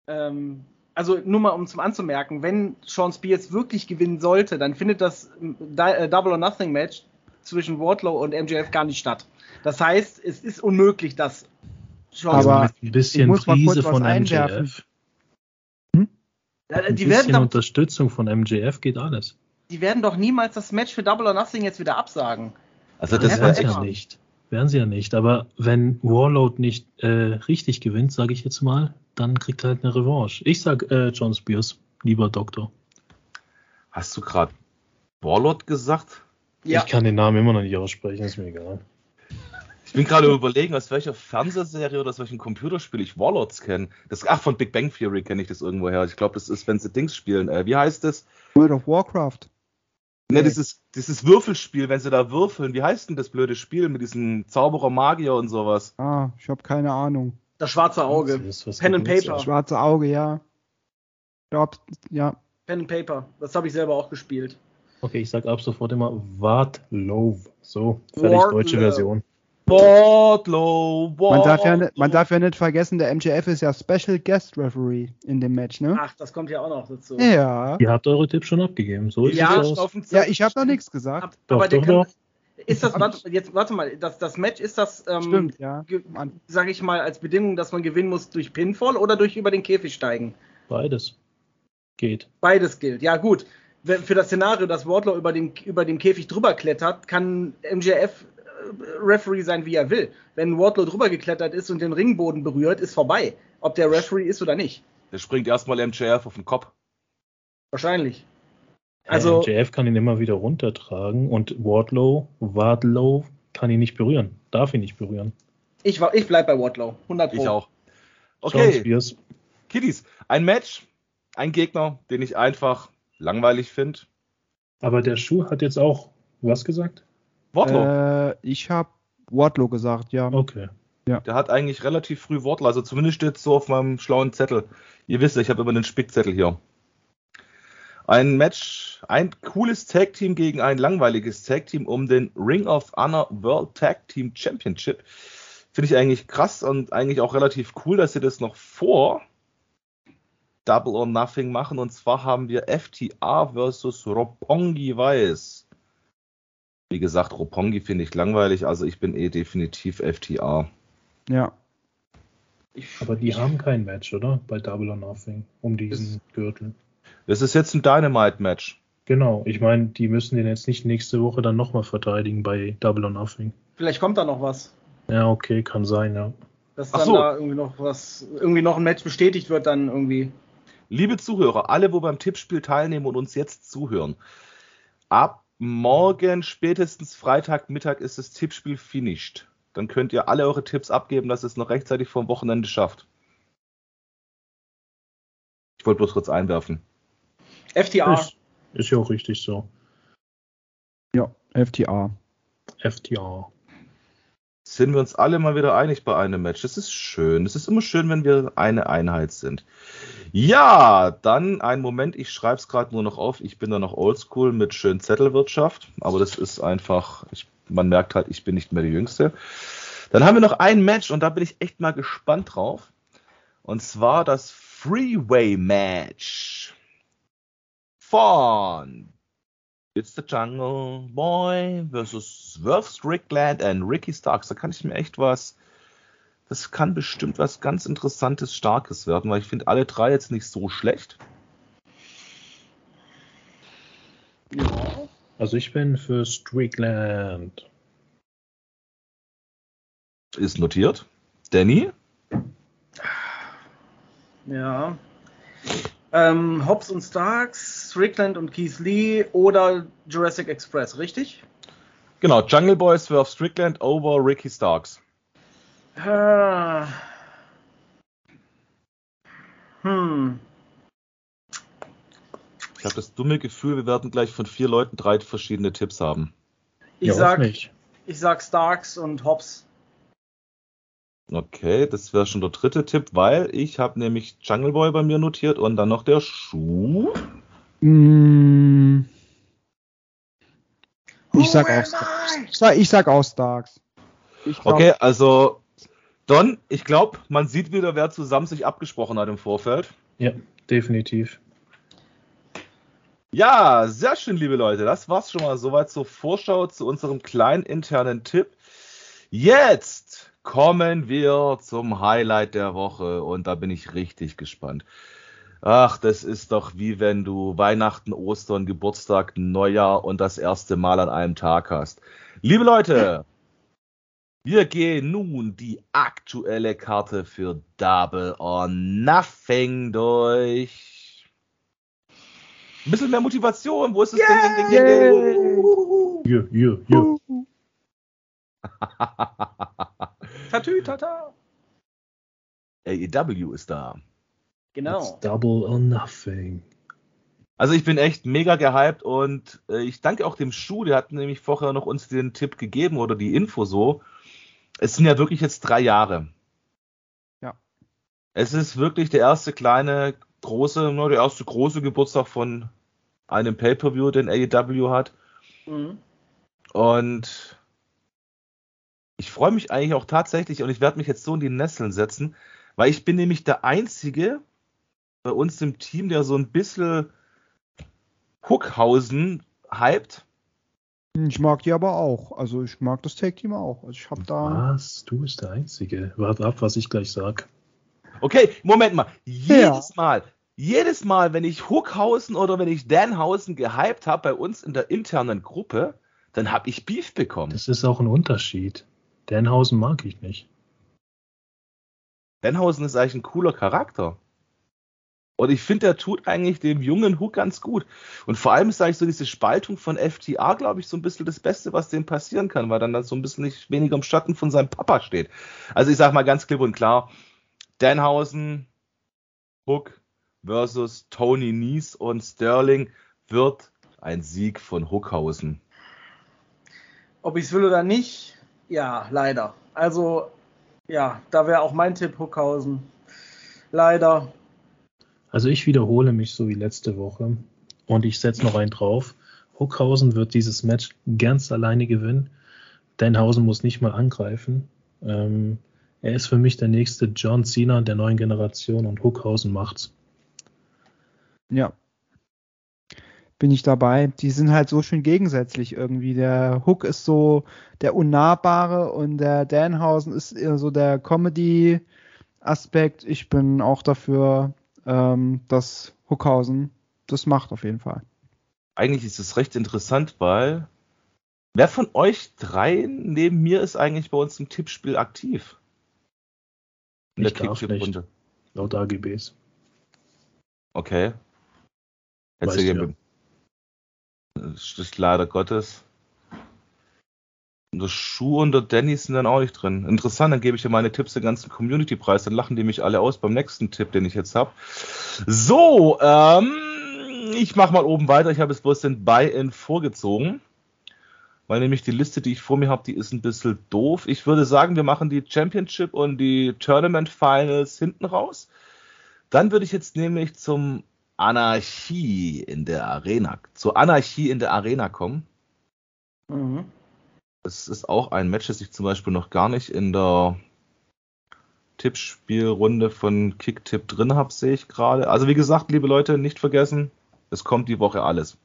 Ähm, also nur mal um zum anzumerken, wenn Sean Spears wirklich gewinnen sollte, dann findet das Di- äh, Double or Nothing Match zwischen Wardlow und MJF gar nicht statt. Das heißt, es ist unmöglich, dass Sean Aber mit ein bisschen was von einwerfen. MJF. Äh, Ein die, bisschen doch, Unterstützung von MJF geht alles. die werden doch niemals das Match für Double or Nothing jetzt wieder absagen. Also Das Ja, werden wäre ja nicht. Werden sie ja nicht. Aber wenn Warlord nicht äh, richtig gewinnt, sage ich jetzt mal, dann kriegt er halt eine Revanche. Ich sag äh, John Spears, lieber Doktor. Hast du gerade Warlord gesagt? Ja, Ich kann den Namen immer noch nicht aussprechen, ist mir egal. Ich bin gerade überlegen, aus welcher Fernsehserie oder aus welchem Computerspiel ich Warlords kenne. Das, ach, von Big Bang Theory kenne ich das irgendwo her. Ich glaube, das ist, wenn sie Dings spielen. Äh, wie heißt das? World of Warcraft. Ne, Nee. dieses, dieses Würfelspiel, wenn sie da würfeln. Wie heißt denn das blöde Spiel mit diesem Zauberer Magier und sowas? Ah, ich habe keine Ahnung. das schwarze Auge. Das ist was Pen and. Paper. Schwarze Auge, ja. Ich glaub, ja. Pen and Paper. Das habe ich selber auch gespielt. Okay, ich sag ab sofort immer Wartlove. So, fertig, Wardlow. deutsche Version. Wardlow, Wardlow. Man darf, ja, nicht- man darf ja nicht vergessen, der MJF ist ja Special Guest Referee in dem Match, ne? Ach, das kommt ja auch noch dazu. Ja. Ihr habt eure Tipps schon abgegeben. So ist Ja, es aus. auf dem Ja, ich habe noch nichts gesagt. Ab- Doch, aber der doch, kann, doch. ist das, warte, jetzt, warte mal, das, das Match ist das, ähm, Stimmt, ja. ge- Mann. sag ich mal, als Bedingung, dass man gewinnen muss durch Pinfall oder durch über den Käfig steigen? Beides. Geht. Beides gilt. Ja, gut. Für das Szenario, dass Wardlow über den, über den Käfig drüber klettert, kann MJF Referee sein, wie er will. Wenn Wardlow drüber geklettert ist und den Ringboden berührt, ist vorbei. Ob der Referee ist oder nicht. Der springt erstmal MJF auf den Kopf. Wahrscheinlich. Also- MJF kann ihn immer wieder runtertragen und Wardlow, Wardlow kann ihn nicht berühren. Darf ihn nicht berühren. Ich, war- ich bleib bei Wardlow. 100 Pro. Ich auch. Okay. Kiddies. Ein Match, ein Gegner, den ich einfach langweilig finde. Aber der Schuh hat jetzt auch was gesagt? Wardlow. Äh, ich habe Wardlow gesagt, ja. Okay. Der hat eigentlich relativ früh Wortler, also zumindest steht so auf meinem schlauen Zettel. Ihr wisst, ich habe immer den Spickzettel hier. Ein Match, ein cooles Tag Team gegen ein langweiliges Tag Team um den Ring of Honor World Tag Team Championship. Finde ich eigentlich krass und eigentlich auch relativ cool, dass sie das noch vor Double or Nothing machen. Und zwar haben wir FTA versus Roppongi Weiß. Wie gesagt, Roppongi finde ich langweilig, also ich bin eh definitiv FTA. Ja. Aber die haben kein Match, oder? Bei Double or Nothing. Um diesen Gürtel. Das ist jetzt ein Dynamite-Match. Genau. Ich meine, die müssen den jetzt nicht nächste Woche dann nochmal verteidigen bei Double or Nothing. vielleicht kommt da noch was. Ja, okay, kann sein, ja. Dass Ach dann so. da irgendwie noch was, irgendwie noch ein Match bestätigt wird, dann irgendwie. Liebe Zuhörer, alle, wo beim Tippspiel teilnehmen und uns jetzt zuhören, ab morgen, spätestens Freitagmittag, ist das Tippspiel finished. Dann könnt ihr alle eure Tipps abgeben, dass es noch rechtzeitig vom Wochenende schafft. Ich wollte bloß kurz einwerfen. FTA. Ist, ist ja auch richtig so. Ja, FTA. FTA. Sind wir uns alle mal wieder einig bei einem Match. Das ist schön. Es ist immer schön, wenn wir eine Einheit sind. Ja, dann ein Moment. Ich schreibe es gerade nur noch auf. Ich bin da noch oldschool mit schön Zettelwirtschaft. Aber das ist einfach, ich, man merkt halt, ich bin nicht mehr die Jüngste. Dann haben wir noch ein Match und da bin ich echt mal gespannt drauf. Und zwar das Freeway Match von It's the Jungle Boy versus Swerve Strickland and Ricky Starks. Da kann ich mir echt was. Das kann bestimmt was ganz Interessantes, Starkes werden, weil ich finde alle drei jetzt nicht so schlecht. Ja. Also ich bin für Strickland. Ist notiert. Danny? Ja. Ähm, Hobbs und Starks, Strickland und Keith Lee oder Jurassic Express, richtig? Genau, Jungle Boys Swerve Strickland over Ricky Starks. Äh, hm. Ich habe das dumme Gefühl, wir werden gleich von vier Leuten drei verschiedene Tipps haben. Ich, Ja, sag, ich sag Starks und Hobbs. Okay, das wäre schon der dritte Tipp, weil ich habe nämlich Jungle Boy bei mir notiert und dann noch der Schuh. Mm, ich sag auch Starks. Ich sag, auch Starks. Okay, also Don, ich glaube, man sieht wieder, wer zusammen sich abgesprochen hat im Vorfeld. Ja, definitiv. Ja, sehr schön, liebe Leute. Das war's schon mal soweit zur Vorschau zu unserem kleinen internen Tipp. Jetzt kommen wir zum Highlight der Woche und da bin ich richtig gespannt. Ach, das ist doch wie wenn du Weihnachten, Ostern, Geburtstag, Neujahr und das erste Mal an einem Tag hast. Liebe Leute, wir gehen nun die aktuelle Karte für Double or Nothing durch. Ein bisschen mehr Motivation. Wo ist das Ding, Ding, Ding, Ding, Ja, ja, ja. Ding? Tatü, tata. AEW ist da. Genau. It's double or nothing. Also ich bin echt mega gehypt und äh, ich danke auch dem Schuh, der hat nämlich vorher noch uns den Tipp gegeben oder die Info so. Es sind ja wirklich jetzt drei Jahre. Ja. Es ist wirklich der erste kleine, große, nur der erste große Geburtstag von einem Pay-Per-View, den AEW hat. Mhm. Und ich freue mich eigentlich auch tatsächlich und ich werde mich jetzt so in die Nesseln setzen, weil ich bin nämlich der Einzige bei uns im Team, der so ein bisschen Huckhausen hypt. Ich mag die aber auch. Also ich mag das Tag Team auch. Also ich habe da. Was? Du bist der Einzige. Warte ab, was ich gleich sag. Okay, Moment mal. Jedes Mal, jedes Mal, wenn ich Huckhausen oder wenn ich Danhausen gehypt habe bei uns in der internen Gruppe, dann habe ich Beef bekommen. Das ist auch ein Unterschied. Danhausen mag ich nicht. Danhausen ist eigentlich ein cooler Charakter. Und ich finde, der tut eigentlich dem jungen Hook ganz gut. Und vor allem ist eigentlich so diese Spaltung von FTA, glaube ich, so ein bisschen das Beste, was dem passieren kann, weil dann das so ein bisschen nicht weniger im Schatten von seinem Papa steht. Also ich sage mal ganz klipp und klar, Danhausen, Hook versus Tony Nies und Sterling wird ein Sieg von Hookhausen. Ob ich es will oder nicht, ja, leider. Also, ja, da wäre auch mein Tipp Huckhausen. Leider. Also ich wiederhole mich so wie letzte Woche und ich setze noch einen drauf. Huckhausen wird dieses Match ganz alleine gewinnen. Danhausen muss nicht mal angreifen. Ähm, er ist für mich der nächste John Cena der neuen Generation und Huckhausen macht's. Ja. Bin ich dabei. Die sind halt so schön gegensätzlich irgendwie. Der Hook ist so der Unnahbare und der Danhausen ist eher so der Comedy-Aspekt. Ich bin auch dafür, ähm, dass Hookhausen das macht auf jeden Fall. Eigentlich ist es recht interessant, weil wer von euch drei neben mir ist eigentlich bei uns im Tippspiel aktiv? In Ich darf Kicktipp-Runde. Laut AGBs. Okay. Weißt du ja. Das ist leider Gottes. Und der Schuh und der Danny sind dann auch nicht drin. Interessant, dann gebe ich dir meine Tipps den ganzen Community-Preis, dann lachen die mich alle aus beim nächsten Tipp, den ich jetzt habe. So, ähm, ich mache mal oben weiter. Ich habe jetzt bloß den Buy-In vorgezogen. Weil nämlich die Liste, die ich vor mir habe, die ist ein bisschen doof. Ich würde sagen, wir machen die Championship und die Tournament Finals hinten raus. Dann würde ich jetzt nämlich zum Anarchie in der Arena, zur Anarchie in der Arena kommen. Mhm. Das ist auch ein Match, das ich zum Beispiel noch gar nicht in der Tippspielrunde von Kicktipp drin habe, sehe ich gerade. Also wie gesagt, liebe Leute, nicht vergessen, es kommt die Woche alles.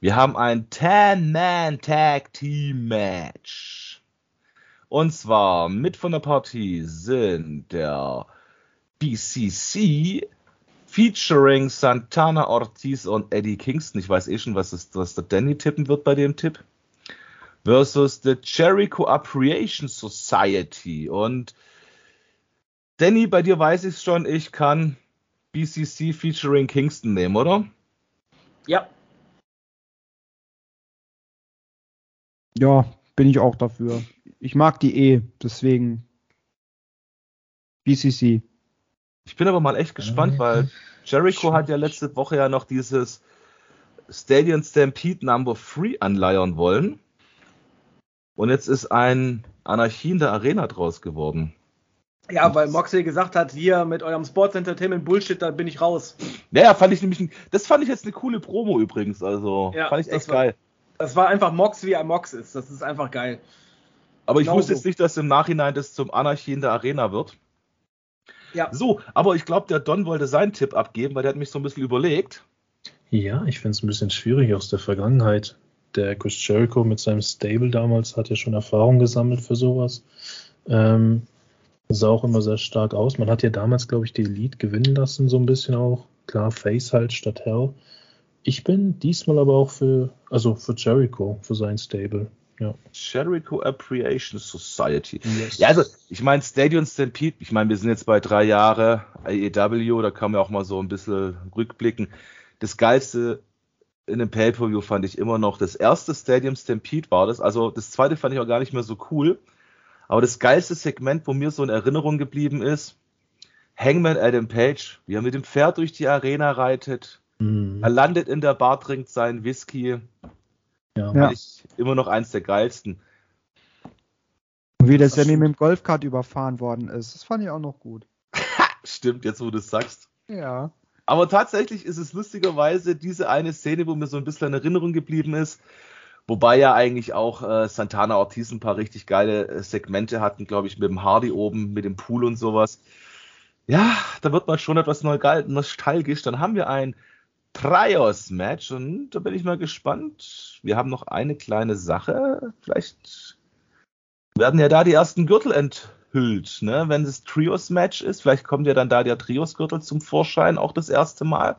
Wir haben ein 10-Man-Tag-Team-Match. Und zwar mit von der Partie sind der BCC featuring Santana Ortiz und Eddie Kingston. Ich weiß eh schon, was, ist, was der Danny tippen wird bei dem Tipp. Versus the Jericho Appreciation Society. Und Danny, bei dir weiß ich schon, ich kann BCC featuring Kingston nehmen, oder? Ja. Ja, bin ich auch dafür. Ich mag die eh, deswegen BCC. Ich bin aber mal echt gespannt, weil Jericho hat ja letzte Woche ja noch dieses Stadion Stampede Number 3 anleiern wollen. Und jetzt ist ein Anarchie in der Arena draus geworden. Ja, weil Moxley gesagt hat, hier mit eurem Sports Entertainment Bullshit, da bin ich raus. Naja, fand ich nämlich, das fand ich jetzt eine coole Promo übrigens, also Ja, fand ich echt das war- geil. Das war einfach Mox, wie ein Mox ist. Das ist einfach geil. Aber ich genau wusste so. jetzt nicht, dass im Nachhinein das zum Anarchie in der Arena wird. Ja. So, aber ich glaube, der Don wollte seinen Tipp abgeben, weil der hat mich so ein bisschen überlegt. Ja, ich finde es ein bisschen schwierig aus der Vergangenheit. Der Chris Jericho mit seinem Stable damals hat ja schon Erfahrung gesammelt für sowas. Ähm, sah auch immer sehr stark aus. Man hat ja damals, glaube ich, die Elite gewinnen lassen, so ein bisschen auch. Klar, Face halt statt Hell. Ich bin diesmal aber auch für, also für Jericho, für sein Stable. Ja. Jericho Appreciation Society. Yes. Ja, also ich meine Stadion Stampede, ich meine, wir sind jetzt bei drei Jahre AEW, da kann man auch mal so ein bisschen rückblicken. Das geilste in dem Pay-Per-View fand ich immer noch, das erste Stadium Stampede war das, also das zweite fand ich auch gar nicht mehr so cool. Aber das geilste Segment, wo mir so in Erinnerung geblieben ist, Hangman Adam Page, wie er mit dem Pferd durch die Arena reitet, Mhm. er landet in der Bar, trinkt seinen Whisky, Ja. Ja. ich immer noch eins der geilsten. Und wie der Das war Sammy mit dem Golfkart überfahren worden ist. Das fand ich auch noch gut. Stimmt, jetzt wo du es sagst. Ja. Aber tatsächlich ist es lustigerweise diese eine Szene, wo mir so ein bisschen in Erinnerung geblieben ist. Wobei ja eigentlich auch äh, Santana Ortiz ein paar richtig geile äh, Segmente hatten, glaube ich, mit dem Hardy oben, mit dem Pool und sowas. Ja, da wird man schon etwas nostalgisch. Dann haben wir ein Trios-Match und da bin ich mal gespannt. Wir haben noch eine kleine Sache. Vielleicht werden ja da die ersten Gürtel enthüllt, ne? Wenn es Trios-Match ist, vielleicht kommt ja dann da der Trios-Gürtel zum Vorschein, auch das erste Mal.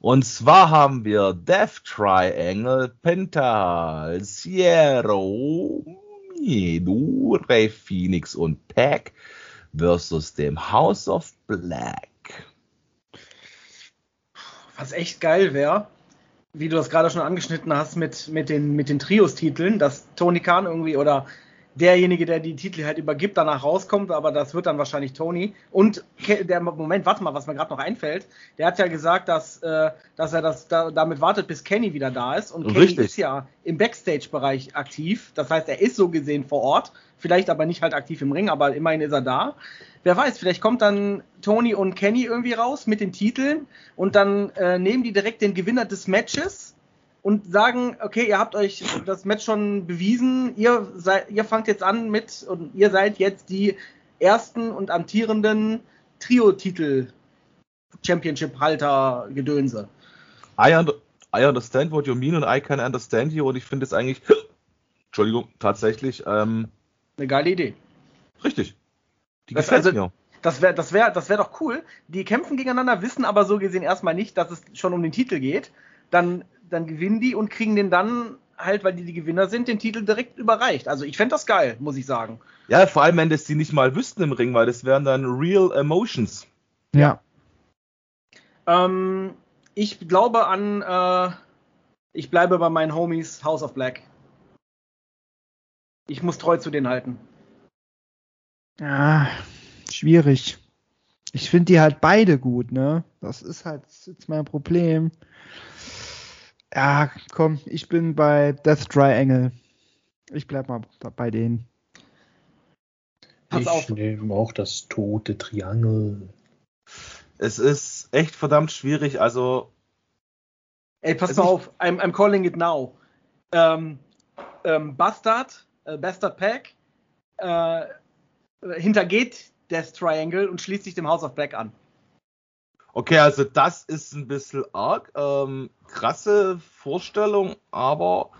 Und zwar haben wir Death Triangle, Penta, Sierra, Miedo, Ray Phoenix und Pack versus dem House of Black. Was echt geil wäre, wie du das gerade schon angeschnitten hast mit, mit den, mit den Trios-Titeln, dass Tony Khan irgendwie oder derjenige, der die Titel halt übergibt, danach rauskommt, aber das wird dann wahrscheinlich Tony. Und der Moment, warte mal, was mir gerade noch einfällt, der hat ja gesagt, dass, äh, dass er das da, damit wartet, bis Kenny wieder da ist. Und Kenny Richtig. ist ja im Backstage-Bereich aktiv. Das heißt, er ist so gesehen vor Ort, vielleicht aber nicht halt aktiv im Ring, aber immerhin ist er da. Wer weiß, vielleicht kommt dann Tony und Kenny irgendwie raus mit den Titeln und dann äh, nehmen die direkt den Gewinner des Matches und sagen, okay, ihr habt euch das Match schon bewiesen, ihr, seid, ihr fangt jetzt an mit und ihr seid jetzt die ersten und amtierenden Trio-Titel Championship-Halter Gedönse. I, under, I understand what you mean and I can understand you und ich finde es eigentlich, Entschuldigung, tatsächlich, ähm, Eine geile Idee. richtig. Die Das- gefällt also- mir. Das wäre das wär, das wär doch cool. Die kämpfen gegeneinander, wissen aber so gesehen erstmal nicht, dass es schon um den Titel geht. Dann, dann gewinnen die und kriegen den dann halt, weil die die Gewinner sind, den Titel direkt überreicht. Also ich fände das geil, muss ich sagen. Ja, vor allem, wenn das die nicht mal wüssten im Ring, weil das wären dann Real Emotions. Ja. Ähm, ich glaube an, äh, ich bleibe bei meinen Homies House of Black. Ich muss treu zu denen halten. Ja, schwierig. Ich finde die halt beide gut, ne? Das ist halt jetzt mein Problem. Ja, komm, ich bin bei Death Triangle. Ich bleib mal bei denen. Pass ich auf. nehme auch das tote Triangel. Es ist echt verdammt schwierig, also Ey, pass Also mal auf, I'm, I'm calling it now. Ähm, ähm, Bastard, äh, Bastard Pack, äh, hintergeht Death Triangle und schließt sich dem House of Black an. Okay, also das ist ein bisschen arg. Ähm, krasse Vorstellung, aber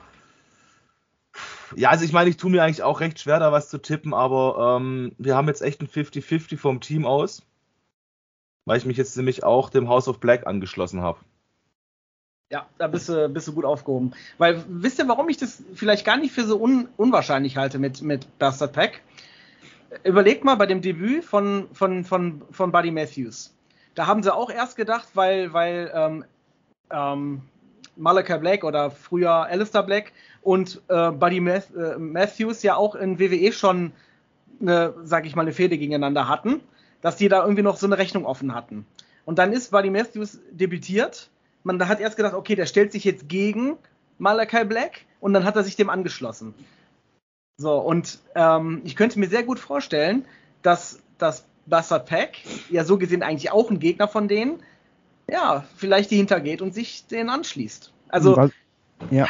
ja, also ich meine, ich tue mir eigentlich auch recht schwer, da was zu tippen, aber ähm, wir haben jetzt echt ein 50-50 vom Team aus, weil ich mich jetzt nämlich auch dem House of Black angeschlossen habe. Ja, da bist du, bist du gut aufgehoben. Weil, wisst ihr, warum ich das vielleicht gar nicht für so un, unwahrscheinlich halte mit, mit Bastard Pack? Überlegt mal bei dem Debüt von, von, von, von Buddy Matthews. Da haben sie auch erst gedacht, weil, weil ähm, ähm, Malachi Black oder früher Alistair Black und äh, Buddy Math äh, Matthews ja auch in WWE schon eine, sag ich mal, eine Fehde gegeneinander hatten, dass die da irgendwie noch so eine Rechnung offen hatten. Und dann ist Buddy Matthews debütiert. Man hat erst gedacht, okay, der stellt sich jetzt gegen Malachi Black und dann hat er sich dem angeschlossen. So, und ähm, ich könnte mir sehr gut vorstellen, dass das Bastard Pack, ja so gesehen eigentlich auch ein Gegner von denen, ja, vielleicht die hintergeht und sich denen anschließt. Also, ja.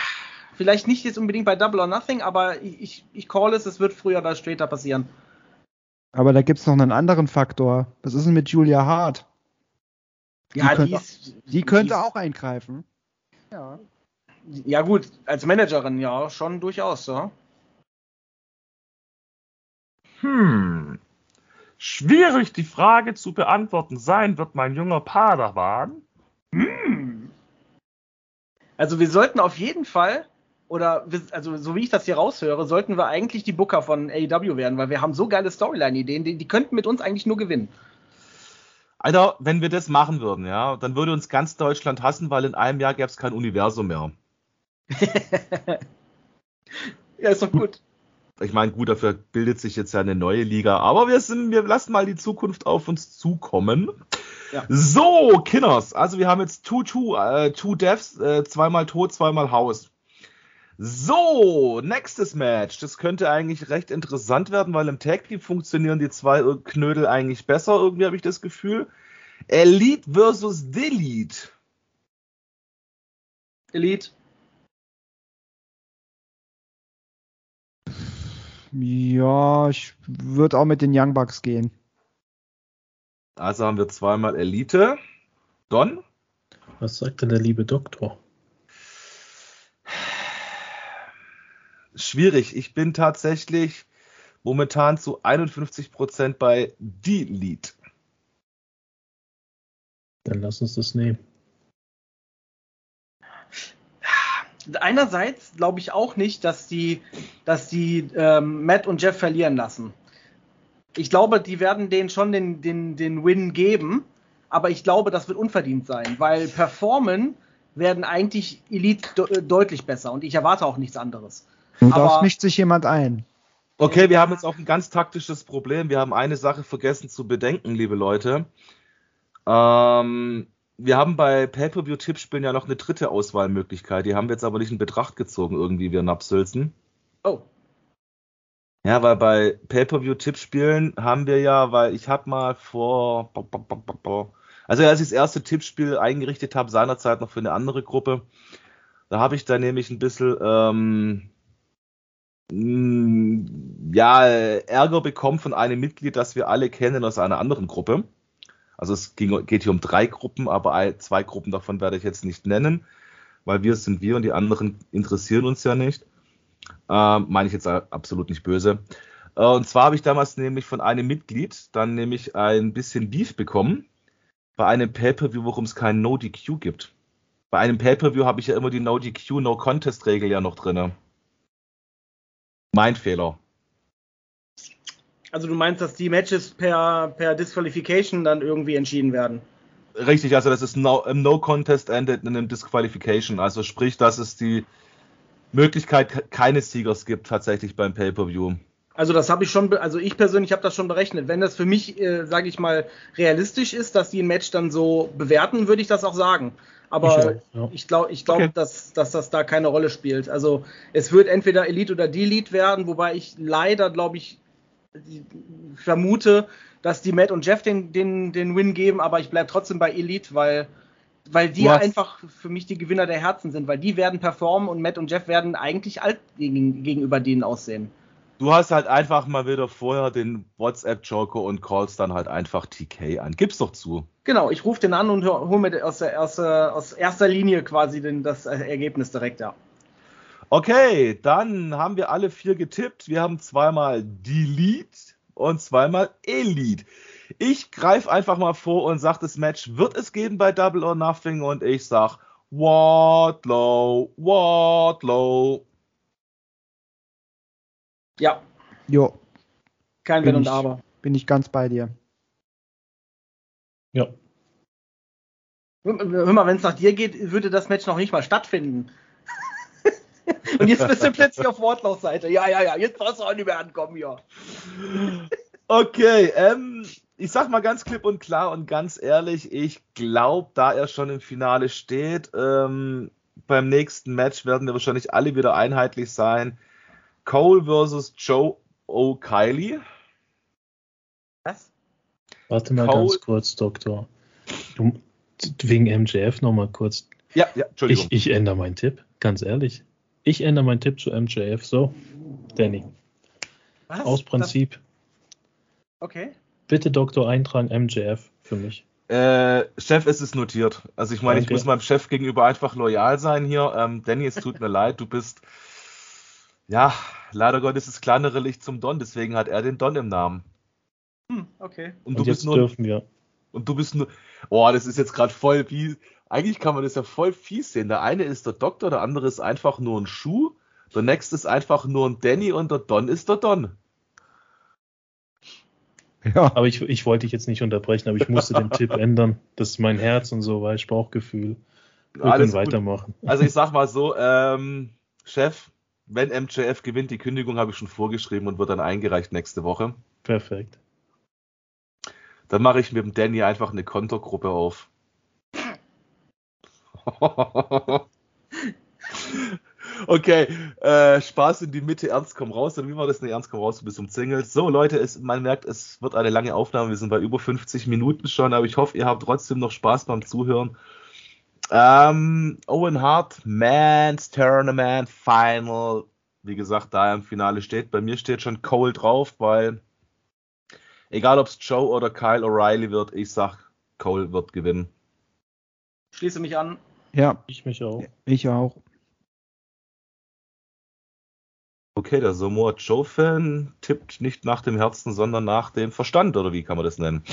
vielleicht nicht jetzt unbedingt bei Double or Nothing, aber ich, ich, ich call es, es wird früher oder später passieren. Aber da gibt es noch einen anderen Faktor. Was ist denn mit Julia Hart? Die ja, könnte, die, ist, die könnte die auch eingreifen. Ja. Ja, gut, als Managerin ja, schon durchaus, ja. Hm. Schwierig die Frage zu beantworten sein wird mein junger Padawan. Hm. Also wir sollten auf jeden Fall, oder also so wie ich das hier raushöre, sollten wir eigentlich die Booker von AEW werden, weil wir haben so geile Storyline-Ideen, die, die könnten mit uns eigentlich nur gewinnen. Alter, wenn wir das machen würden, ja, dann würde uns ganz Deutschland hassen, weil in einem Jahr gäbe es kein Universum mehr. ja, ist doch gut ich meine, gut, dafür bildet sich jetzt ja eine neue Liga, aber wir sind, wir lassen mal die Zukunft auf uns zukommen. Ja. So, Kinners, also wir haben jetzt two, two, äh, two Deaths, äh, zweimal tot, zweimal Haus. So, nächstes Match. Das könnte eigentlich recht interessant werden, weil im Tag Team funktionieren die zwei Knödel eigentlich besser, irgendwie habe ich das Gefühl. Elite versus Delete. Elite. Ja, ich würde auch mit den Young Bucks gehen. Also haben wir zweimal Elite. Don? Was sagt denn der liebe Doktor? Schwierig. Ich bin tatsächlich momentan zu 51% bei Delete. Dann lass uns das nehmen. Einerseits glaube ich auch nicht, dass die, dass die ähm, Matt und Jeff verlieren lassen. Ich glaube, die werden denen schon den, den, den Win geben, aber ich glaube, das wird unverdient sein, weil performen werden eigentlich Elite de äh, deutlich besser und ich erwarte auch nichts anderes. Und da mischt sich jemand ein. Okay, wir haben jetzt auch ein ganz taktisches Problem. Wir haben eine Sache vergessen zu bedenken, liebe Leute. Ähm, wir haben bei Pay-Per-View-Tippspielen ja noch eine dritte Auswahlmöglichkeit. Die haben wir jetzt aber nicht in Betracht gezogen, irgendwie, wir Napsülzen. Oh. Ja, weil bei Pay-Per-View-Tippspielen haben wir ja, weil ich habe mal vor, also als ich das erste Tippspiel eingerichtet habe, seinerzeit noch für eine andere Gruppe, da habe ich da nämlich ein bisschen, ähm, ja, Ärger bekommen von einem Mitglied, das wir alle kennen aus einer anderen Gruppe. Also es ging, geht hier um drei Gruppen, aber zwei Gruppen davon werde ich jetzt nicht nennen, weil wir sind wir und die anderen interessieren uns ja nicht. Äh, meine ich jetzt absolut nicht böse. Äh, und zwar habe ich damals nämlich von einem Mitglied dann nämlich ein bisschen Beef bekommen bei einem Pay-Per-View, worum es kein No-DQ gibt. Bei einem Pay-Per-View habe ich ja immer die No-DQ, No-Contest-Regel ja noch drinne. Mein Fehler. Also du meinst, dass die Matches per, per Disqualification dann irgendwie entschieden werden? Richtig, also das ist no, no Contest ended in einem Disqualification. Also sprich, dass es die Möglichkeit keines Siegers gibt tatsächlich beim Pay-Per-View. Also das habe ich schon, also ich persönlich habe das schon berechnet. Wenn das für mich, äh, sage ich mal, realistisch ist, dass die ein Match dann so bewerten, würde ich das auch sagen. Aber ich, ja. ich glaube, ich glaub, okay. dass, dass das da keine Rolle spielt. Also es wird entweder Elite oder Delete werden, wobei ich leider, glaube ich, vermute, dass die Matt und Jeff den, den, den Win geben, aber ich bleibe trotzdem bei Elite, weil, weil die Was? einfach für mich die Gewinner der Herzen sind, weil die werden performen und Matt und Jeff werden eigentlich alt gegen, gegenüber denen aussehen. Du hast halt einfach mal wieder vorher den WhatsApp-Joker und callst dann halt einfach TK an. Gib's doch zu. Genau, ich rufe den an und hole mir aus, der erste, aus erster Linie quasi den, das Ergebnis direkt, ja. Okay, dann haben wir alle vier getippt. Wir haben zweimal Delete und zweimal Elite. Ich greife einfach mal vor und sage, das Match wird es geben bei Double or Nothing und ich sag Wardlow, Wardlow. Ja. Jo. Kein Wenn und Aber. Bin ich ganz bei dir. Ja. Hör mal, wenn es nach dir geht, würde das Match noch nicht mal stattfinden. Und jetzt bist du plötzlich auf Wardlows Seite. Ja, ja, ja, jetzt brauchst du auch nicht mehr ankommen hier. Okay, ähm, ich sag mal ganz klipp und klar und ganz ehrlich, ich glaube, da er schon im Finale steht, ähm, beim nächsten Match werden wir wahrscheinlich alle wieder einheitlich sein. Cole versus Joe O'Kiley. Was? Warte mal Cole. ganz kurz, Doktor. Du, wegen MJF nochmal kurz. Ja, ja, Entschuldigung. Ich, ich ändere meinen Tipp, ganz ehrlich. Ich ändere meinen Tipp zu MJF. So, Danny. Was? Aus Prinzip. Das... Okay. Bitte Doktor eintragen MJF für mich. Äh, Chef, es ist notiert. Also ich meine, ich muss meinem Chef gegenüber einfach loyal sein hier. Ähm, Danny, es tut mir leid, du bist ja, leider Gottes ist das kleinere Licht zum Don, deswegen hat er den Don im Namen. Hm, okay. Und, und du bist nur, dürfen wir. Und du bist nur. Oh, das ist jetzt gerade voll wie. Eigentlich kann man das ja voll fies sehen. Der eine ist der Doktor, der andere ist einfach nur ein Schuh. Der nächste ist einfach nur ein Danny und der Don ist der Don. Ja. Aber ich, ich wollte dich jetzt nicht unterbrechen, aber ich musste den Tipp ändern. Das ist mein Herz und so, weil ich Bauchgefühl. Wir Alles können weitermachen. Also ich sag mal so, ähm, Chef, wenn MJF gewinnt, die Kündigung habe ich schon vorgeschrieben und wird dann eingereicht nächste Woche. Perfekt. Dann mache ich mit dem Danny einfach eine Kontogruppe auf. okay, äh, Spaß in die Mitte, Ernst komm raus. Oder wie war das? Ne, Ernst komm raus, du bist umzingelt. So, Leute, es, man merkt, es wird eine lange Aufnahme. Wir sind bei über 50 Minuten schon, aber ich hoffe, ihr habt trotzdem noch Spaß beim Zuhören. Ähm, Owen Hart, Man's Tournament Final. Wie gesagt, da er im Finale steht. Bei mir steht schon Cole drauf, weil egal ob es Joe oder Kyle O'Reilly wird, ich sag, Cole wird gewinnen. Schließe mich an. Ja. Ich mich auch. Ich auch. Okay, der Samoa Joe-Fan tippt nicht nach dem Herzen, sondern nach dem Verstand, oder wie kann man das nennen?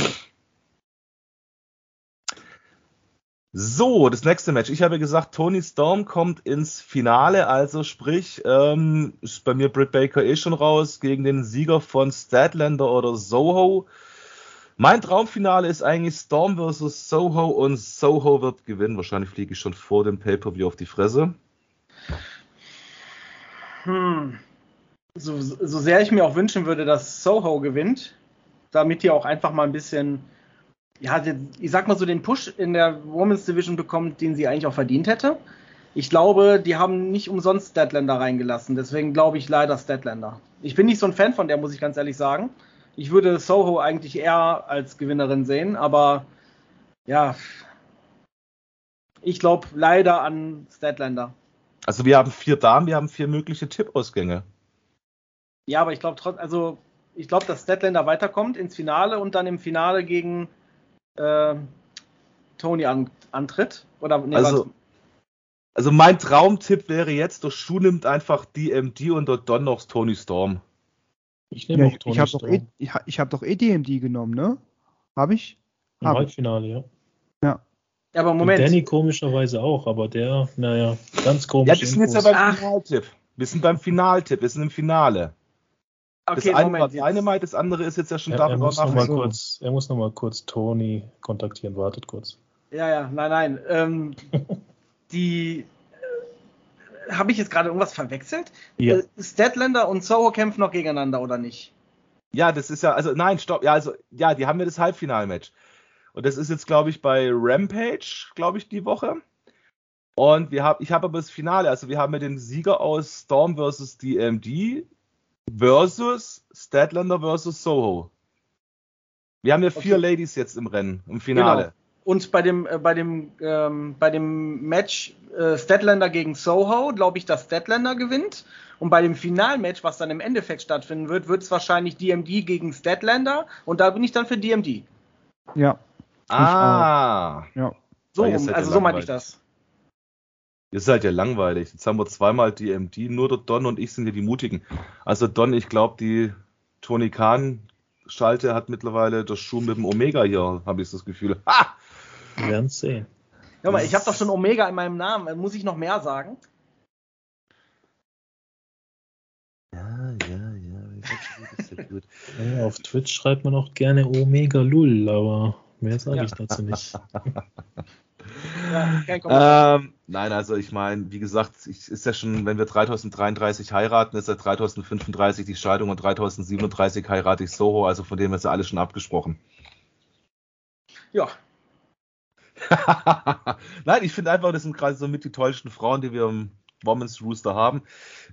So, das nächste Match. Ich habe gesagt, Tony Storm kommt ins Finale, also sprich, ähm, ist bei mir Britt Baker eh schon raus gegen den Sieger von Statlander oder Soho. Mein Traumfinale ist eigentlich Storm versus Soho und Soho wird gewinnen. Wahrscheinlich fliege ich schon vor dem Pay-Per-View auf die Fresse. Hm. So, so sehr ich mir auch wünschen würde, dass Soho gewinnt, damit die auch einfach mal ein bisschen ja, ich sag mal so, den Push in der Women's Division bekommt, den sie eigentlich auch verdient hätte. Ich glaube, die haben nicht umsonst Statlander reingelassen. Deswegen glaube ich leider Statlander. Ich bin nicht so ein Fan von der, muss ich ganz ehrlich sagen. Ich würde Soho eigentlich eher als Gewinnerin sehen, aber ja, ich glaube leider an Statlander. Also wir haben vier Damen, wir haben vier mögliche Tippausgänge. Ja, aber ich glaube trotzdem, also ich glaube, dass Statlander weiterkommt ins Finale und dann im Finale gegen äh, Tony an, antritt? Oder, nee, also, also mein Traumtipp wäre jetzt, der Schuh nimmt einfach DMD und der Don noch Tony Storm. Ich nehme ja, auch Tony ich hab Storm. Doch eh, ich, habe doch eh DMD genommen, ne? Habe ich? Im hab Halbfinale, ja. Ja. Ja, aber Moment. Und Danny komischerweise auch, aber der, naja, ganz komisch. Ja, wir sind jetzt ja beim Finaltipp. Wir sind beim Finaltipp, wir sind im Finale. Okay, das eine Moment, war Dynamite, das andere ist jetzt ja schon er, da. Er muss, noch mal kurz, er muss noch mal kurz Tony kontaktieren. Wartet kurz. Ja, ja, nein, nein. Ähm, die habe ich jetzt gerade irgendwas verwechselt? Ja. Äh, Statlander und Soho kämpfen noch gegeneinander oder nicht? Ja, das ist ja, also nein, stopp. Ja, also ja, die haben ja das Halbfinalmatch. Und das ist jetzt, glaube ich, bei Rampage, glaube ich, die Woche. Und wir haben, ich habe aber das Finale, also wir haben ja den Sieger aus Storm vs. DMD versus Statlander versus Soho. Wir haben ja vier okay. Ladies jetzt im Rennen, im Finale. Und bei dem, äh, bei dem, ähm, bei dem Match äh, Statlander gegen Soho glaube ich, dass Statlander gewinnt. Und bei dem Finalmatch, was dann im Endeffekt stattfinden wird, wird es wahrscheinlich DMD gegen Statlander. Und da bin ich dann für DMD. Ja. Ah. Ja. So, Ah, ja also so meinte ich das. Ihr seid ja langweilig. Jetzt haben wir zweimal DMD, nur der Don und ich sind ja die Mutigen. Also Don, ich glaube, die Tony Khan Schalte hat mittlerweile das Schuh mit dem Omega hier, habe ich das Gefühl. Ha! Wir werden es sehen. Hör mal, ich habe doch schon Omega in meinem Namen. Muss ich noch mehr sagen? Ja, ja, ja. Gut, ja auf Twitch schreibt man auch gerne Omega Lull, aber mehr sage Ja. ich dazu nicht. Ja, ähm, nein, also ich meine, wie gesagt, ich, ist ja schon, wenn wir 3033 heiraten, ist ja 3035 die Scheidung und 3037 heirate ich Soho, also von dem ist ja alles schon abgesprochen. ja, Nein, ich finde einfach, das sind gerade so mit die tollsten Frauen, die wir im Women's Rooster haben.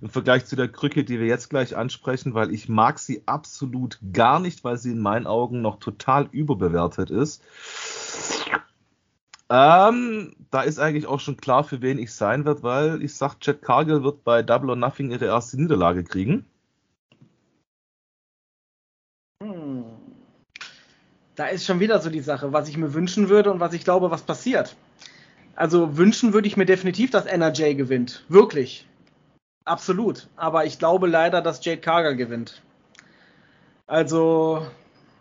Im Vergleich zu der Krücke, die wir jetzt gleich ansprechen, weil ich mag sie absolut gar nicht, weil sie in meinen Augen noch total überbewertet ist. Ähm, da ist eigentlich auch schon klar, für wen ich sein werde, weil ich sag, Jet Cargill wird bei Double or Nothing ihre erste Niederlage kriegen. Da ist schon wieder so die Sache, was ich mir wünschen würde und was ich glaube, was passiert. Also wünschen würde ich mir definitiv, dass NRJ gewinnt. Wirklich. Absolut. Aber ich glaube leider, dass Jade Cargill gewinnt. Also,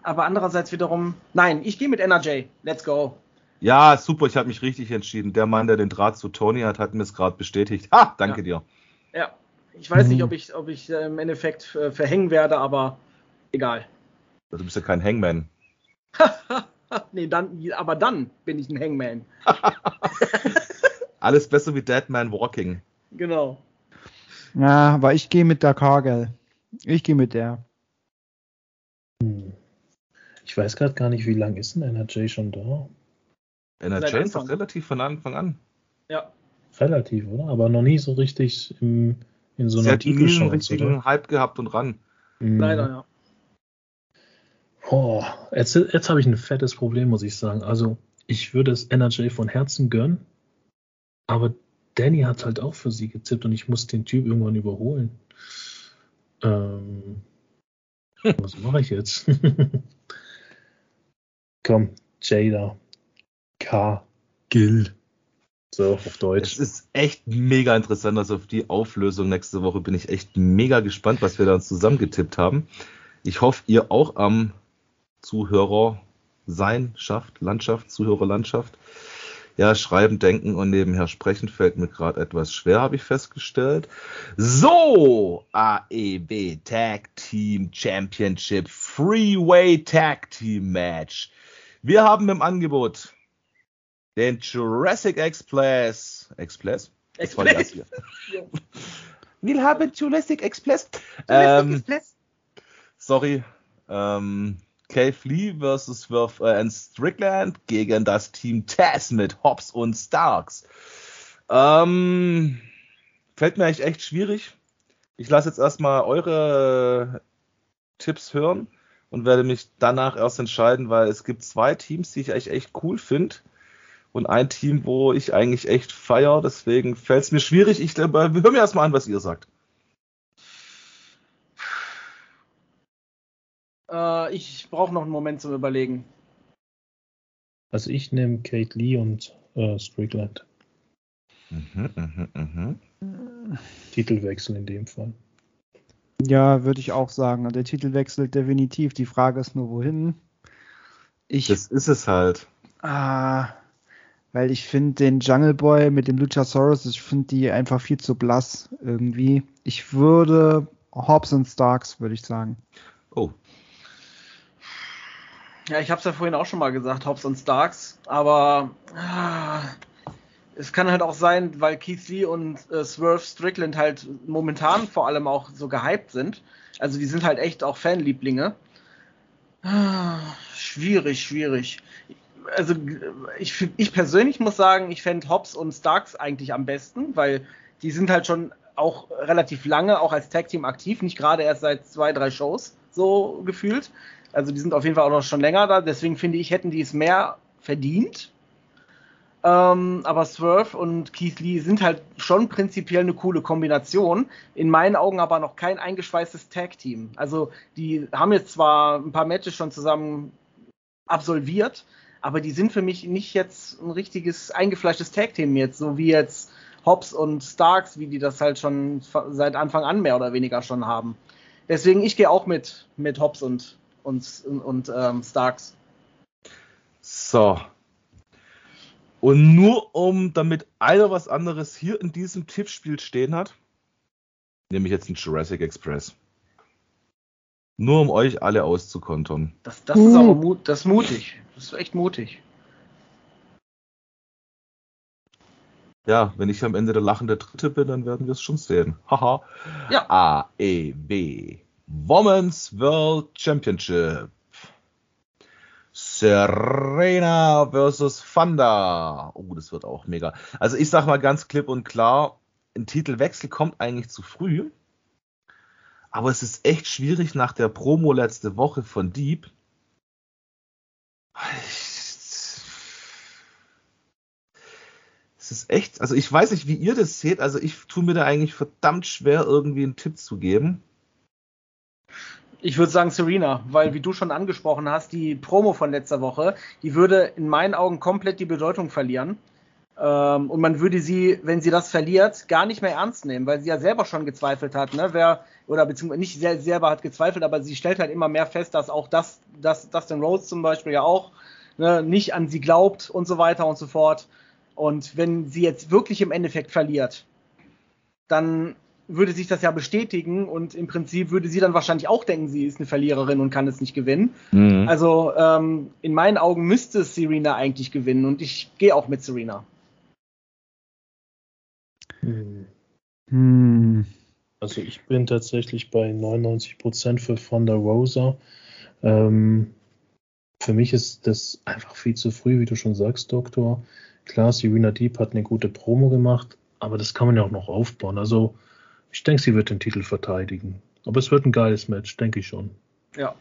aber andererseits wiederum, nein, ich gehe mit NRJ. Let's go. Ja, super, ich habe mich richtig entschieden. Der Mann, der den Draht zu Tony hat, hat mir es gerade bestätigt. Ha, danke Ja. dir. Ja. Ich weiß Mhm. nicht, ob ich, ob ich äh, im Endeffekt äh, verhängen werde, aber egal. Du bist ja kein Hangman. Nee, dann, aber dann bin ich ein Hangman. Alles besser wie Dead Man Walking. Genau. Ja, aber ich gehe mit der Cargill. Ich gehe mit der. Hm. Ich weiß gerade gar nicht, wie lange ist denn NRJ schon da? NRJ ist doch relativ von Anfang an. Ja. Relativ, oder? Aber noch nie so richtig im, in so Sie einer hat nie einen richtigen oder? Hype gehabt und ran. Hm. Leider, ja. Oh, jetzt jetzt habe ich ein fettes Problem, muss ich sagen. Also, ich würde es NRJ von Herzen gönnen, aber Danny hat halt auch für sie gezippt und ich muss den Typ irgendwann überholen. Ähm, was mache ich jetzt? Komm, Jada. K. Gill. So, auf Es Deutsch. ist echt mega interessant. Also auf die Auflösung nächste Woche bin ich echt mega gespannt, was wir da uns zusammengetippt haben. Ich hoffe, ihr auch am Zuhörer sein schafft, Landschaft, Zuhörerlandschaft. Ja, schreiben, denken und nebenher sprechen fällt mir gerade etwas schwer, habe ich festgestellt. So, AEW Tag Team Championship Freeway Tag Team Match. Wir haben im Angebot den Jurassic Express. Express? Express. Ja. Wir haben Jurassic Express. Ähm, sorry. Ähm, Cave Lee versus Swerve äh, and Strickland gegen das Team Taz mit Hobbs und Starks. Ähm, fällt mir eigentlich echt schwierig. Ich lasse jetzt erstmal eure Tipps hören und werde mich danach erst entscheiden, weil es gibt zwei Teams, die ich eigentlich echt cool finde. Und ein Team, wo ich eigentlich echt feier, deswegen fällt es mir schwierig. Ich äh, hör mir erstmal an, was ihr sagt. Äh, ich brauche noch einen Moment zum Überlegen. Also ich nehme Kate Lee und äh, Strickland. Mhm, mhm, mhm. Titelwechsel in dem Fall. Ja, würde ich auch sagen. Der Titel wechselt definitiv. Die Frage ist nur, wohin. Ich, Das ist es halt. ah, weil ich finde den Jungle Boy mit dem Luchasaurus, ich finde die einfach viel zu blass irgendwie. Ich würde Hobbs und Starks, würde ich sagen. Oh, Ja, ich habe es ja vorhin auch schon mal gesagt, Hobbs und Starks, aber ah, es kann halt auch sein, weil Keith Lee und äh, Swerve Strickland halt momentan vor allem auch so gehypt sind. Also die sind halt echt auch Fanlieblinge. Ah, schwierig, schwierig. Also ich, ich persönlich muss sagen, ich fände Hobbs und Starks eigentlich am besten, weil die sind halt schon auch relativ lange auch als Tag Team aktiv, nicht gerade erst seit zwei, drei Shows so gefühlt. Also die sind auf jeden Fall auch noch schon länger da, deswegen finde ich, hätten die es mehr verdient. Ähm, aber Swerve und Keith Lee sind halt schon prinzipiell eine coole Kombination. In meinen Augen aber noch kein eingeschweißtes Tag-Team. Also die haben jetzt zwar ein paar Matches schon zusammen absolviert, aber die sind für mich nicht jetzt ein richtiges eingefleischtes Tag-Team jetzt, so wie jetzt Hobbs und Starks, wie die das halt schon seit Anfang an mehr oder weniger schon haben. Deswegen, ich gehe auch mit, mit Hobbs und, und, und, ähm, Starks. So, und nur um, damit einer was anderes hier in diesem Tippspiel stehen hat, nehme ich jetzt einen Jurassic Express. Nur um euch alle auszukontern. Das, das uh. ist aber mut, das ist mutig. Das ist echt mutig. Ja, wenn ich am Ende der lachende Dritte bin, dann werden wir es schon sehen. Haha. ja. AEW Women's World Championship. Serena versus Thunder. Oh, das wird auch mega. Also ich sag mal ganz klipp und klar, ein Titelwechsel kommt eigentlich zu früh. Aber es ist echt schwierig nach der Promo letzte Woche von Deep. Es ist echt, also ich weiß nicht, wie ihr das seht. Also ich tue mir da eigentlich verdammt schwer, irgendwie einen Tipp zu geben. Ich würde sagen Serena, weil wie du schon angesprochen hast, die Promo von letzter Woche, die würde in meinen Augen komplett die Bedeutung verlieren. Ähm, und man würde sie, wenn sie das verliert, gar nicht mehr ernst nehmen, weil sie ja selber schon gezweifelt hat, ne? Wer, oder beziehungsweise nicht selber hat gezweifelt, aber sie stellt halt immer mehr fest, dass auch das, dass Dustin Rose zum Beispiel ja auch ne, nicht an sie glaubt und so weiter und so fort. Und wenn sie jetzt wirklich im Endeffekt verliert, dann würde sich das ja bestätigen und im Prinzip würde sie dann wahrscheinlich auch denken, sie ist eine Verliererin und kann es nicht gewinnen. Mhm. Also ähm, in meinen Augen müsste Serena eigentlich gewinnen und ich gehe auch mit Serena. Hm. Also ich bin tatsächlich bei 99% für Fonda Rosa. Ähm, für mich ist das einfach viel zu früh, wie du schon sagst, Doktor. Klar, Serena Deep hat eine gute Promo gemacht, aber das kann man ja auch noch aufbauen. Also ich denke, sie wird den Titel verteidigen. Aber es wird ein geiles Match, denke ich schon. Ja.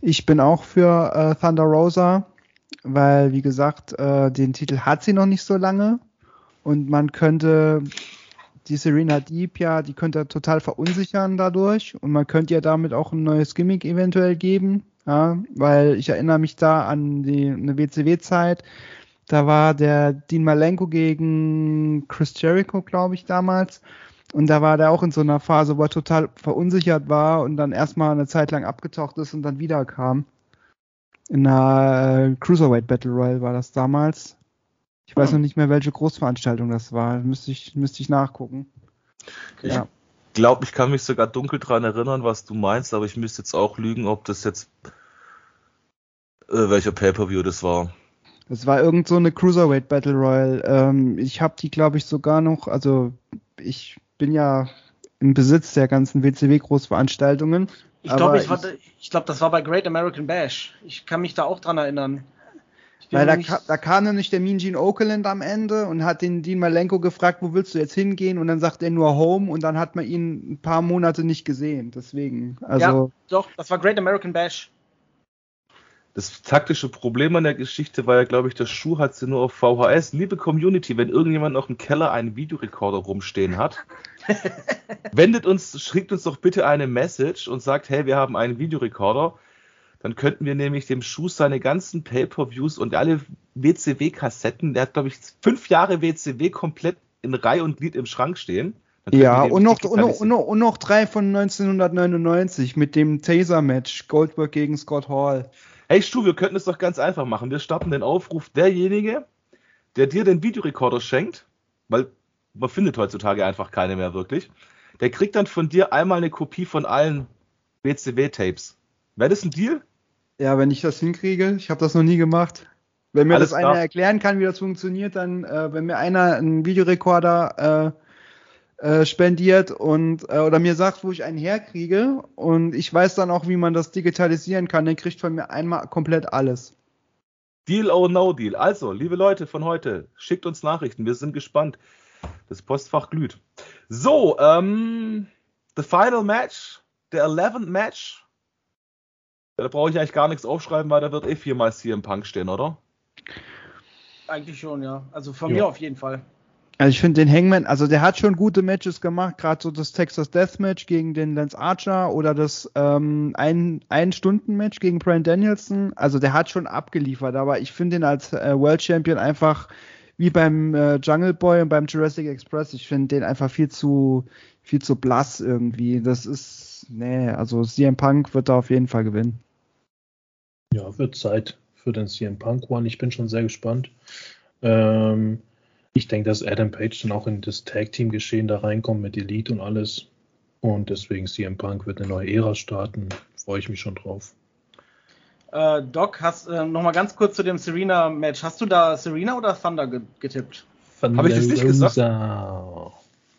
Ich bin auch für äh, Thunder Rosa, weil, wie gesagt, äh, den Titel hat sie noch nicht so lange. Und man könnte die Serena Deep ja, die könnte total verunsichern dadurch. Und man könnte ihr damit auch ein neues Gimmick eventuell geben. Ja, weil ich erinnere mich da an die eine WCW-Zeit. Da war der Dean Malenko gegen Chris Jericho, glaube ich, damals. Und da war der auch in so einer Phase, wo er total verunsichert war und dann erstmal eine Zeit lang abgetaucht ist und dann wieder kam. In einer äh, Cruiserweight Battle Royale war das damals. Ich weiß oh. noch nicht mehr, welche Großveranstaltung das war. Müsste ich, müsste ich nachgucken. Ich ja. glaube, ich kann mich sogar dunkel dran erinnern, was du meinst, aber ich müsste jetzt auch lügen, ob das jetzt äh, welcher Pay-Per-View das war. Das war irgend so eine Cruiserweight Battle Royale. Ähm, ich habe die, glaube ich, sogar noch, also ich bin ja im Besitz der ganzen WCW-Großveranstaltungen. Ich glaube, ich, ich, ich glaub, das war bei Great American Bash. Ich kann mich da auch dran erinnern. Weil da, ka da, kam nämlich der Mean Gene Oakland am Ende und hat den Dean Malenko gefragt, wo willst du jetzt hingehen? Und dann sagt er nur Home und dann hat man ihn ein paar Monate nicht gesehen. Deswegen, also. Ja, doch, das war Great American Bash. Das taktische Problem an der Geschichte war ja, glaube ich, der Schuh hat sie nur auf VHS. Liebe Community, wenn irgendjemand noch im Keller einen Videorekorder rumstehen hat, wendet uns, schickt uns doch bitte eine Message und sagt, hey, wir haben einen Videorekorder. Dann könnten wir nämlich dem Schuh seine ganzen Pay-Per-Views und alle WCW-Kassetten, der hat, glaube ich, fünf Jahre WCW komplett in Reihe und Glied im Schrank stehen. Ja, und noch, und, noch, und, noch, und noch drei von 1999 mit dem Taser-Match, Goldberg gegen Scott Hall. Hey Stu, wir könnten es doch ganz einfach machen. Wir starten den Aufruf, derjenige, der dir den Videorekorder schenkt, weil man findet heutzutage einfach keine mehr wirklich, der kriegt dann von dir einmal eine Kopie von allen WCW-Tapes. Wäre das ein Deal? Ja, wenn ich das hinkriege. Ich habe das noch nie gemacht. Wenn mir Alles das klar. einer erklären kann, wie das funktioniert, dann, äh, wenn mir einer einen Videorekorder äh, äh, spendiert und äh, oder mir sagt, wo ich einen herkriege und ich weiß dann auch, wie man das digitalisieren kann, dann kriegt von mir einmal komplett alles. Deal or no deal. Also, liebe Leute von heute, schickt uns Nachrichten, wir sind gespannt. Das Postfach glüht. So, ähm, the final match, der 11th Match. Da brauche ich eigentlich gar nichts aufschreiben, weil da wird eh viermal CM Punk stehen, oder? Eigentlich schon, ja. Also von Ja. mir auf jeden Fall. Also ich finde den Hangman, also der hat schon gute Matches gemacht, gerade so das Texas Deathmatch gegen den Lance Archer oder das ähm, ein, ein Stunden Match gegen Brian Danielson. Also der hat schon abgeliefert, aber ich finde ihn als äh, World Champion einfach wie beim äh, Jungle Boy und beim Jurassic Express. Ich finde den einfach viel zu viel zu blass irgendwie. Das ist nee, also CM Punk wird da auf jeden Fall gewinnen. Ja, wird Zeit für den CM Punk One. Ich bin schon sehr gespannt. Ähm, ich denke, dass Adam Page dann auch in das Tag-Team-Geschehen da reinkommt mit Elite und alles. Und deswegen CM Punk wird eine neue Ära starten. Freue ich mich schon drauf. Äh, Doc, hast äh, noch mal ganz kurz zu dem Serena-Match. Hast du da Serena oder Thunder ge getippt? Hab ich das nicht gesagt? Habe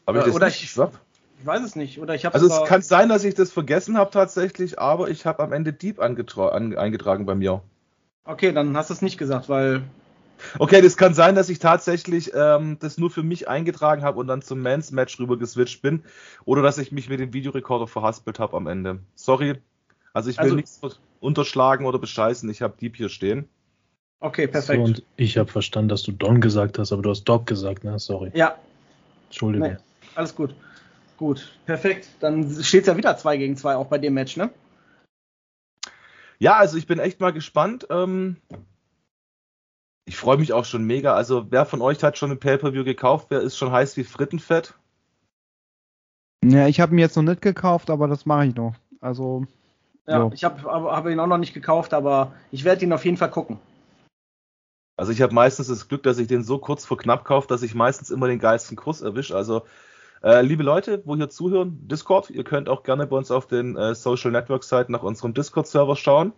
ich Äh, das oder nicht ich- gesagt? Ich weiß es nicht. Oder ich habe Also es kann sein, dass ich das vergessen habe tatsächlich, aber ich habe am Ende Deep an, eingetragen bei mir. Okay, dann hast du es nicht gesagt, weil Okay, das kann sein, dass ich tatsächlich ähm, das nur für mich eingetragen habe und dann zum Mans Match rüber geswitcht bin. Oder dass ich mich mit dem Videorekorder verhaspelt habe am Ende. Sorry. Also ich will Also- nichts unterschlagen oder bescheißen. Ich habe Deep hier stehen. okay, So, perfekt. und ich habe verstanden, dass du Don gesagt hast, aber du hast Doc gesagt, ne? Sorry. ja, Entschuldigung. nee, alles gut. Gut, perfekt. Dann steht es ja wieder 2 gegen 2 auch bei dem Match, ne? Ja, also ich bin echt mal gespannt. Ähm, ich freue mich auch schon mega. Also wer von euch hat schon ein Pay-Per-View gekauft? Wer ist schon heiß wie Frittenfett? Ja, ich habe ihn jetzt noch nicht gekauft, aber das mache ich noch. Also Ja, Jo. ich habe hab ihn auch noch nicht gekauft, aber ich werde ihn auf jeden Fall gucken. Also ich habe meistens das Glück, dass ich den so kurz vor knapp kaufe, dass ich meistens immer den geilsten Kurs erwische. Also äh, liebe Leute, wo hier zuhören, Discord, ihr könnt auch gerne bei uns auf den äh, Social Network Seiten nach unserem Discord-Server schauen.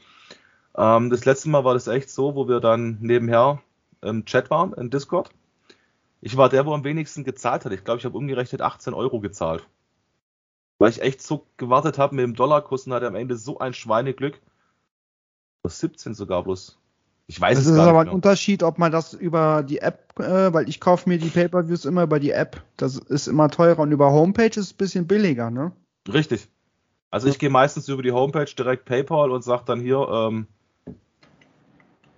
Ähm, das letzte Mal war das echt so, wo wir dann nebenher im Chat waren, in Discord. Ich war der, wo am wenigsten gezahlt hat. Ich glaube, ich habe umgerechnet 18 Euro gezahlt. Weil ich echt so gewartet habe mit dem Dollarkurs und hatte am Ende so ein Schweineglück. Oder 17 sogar bloß. Ich weiß Das es ist gar aber nicht ein mehr. Unterschied, ob man das über die App, äh, weil ich kaufe mir die Pay-Per-Views immer über die App. Das ist immer teurer und über Homepage ist es ein bisschen billiger, ne? Richtig. Also ich gehe meistens über die Homepage direkt PayPal und sage dann hier, ähm,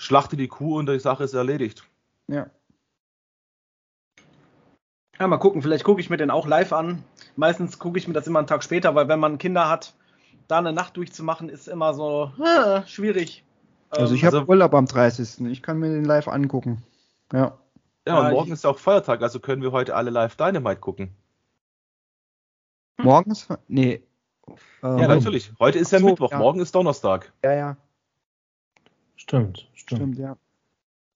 schlachte die Kuh und die Sache ist erledigt. Ja. Ja, mal gucken, vielleicht gucke ich mir den auch live an. Meistens gucke ich mir das immer einen Tag später, weil wenn man Kinder hat, da eine Nacht durchzumachen, ist immer so äh, schwierig. Also Ähm, ich habe also- Urlaub am 30. Ich kann mir den live angucken. Ja. Ja, und morgen ist ja auch Feiertag, also können wir heute alle live Dynamite gucken. Morgen ist. Nee. Ja, Ähm, natürlich. Heute ist ja so, Mittwoch, ja. morgen ist Donnerstag. Ja, ja, Stimmt, stimmt. ja.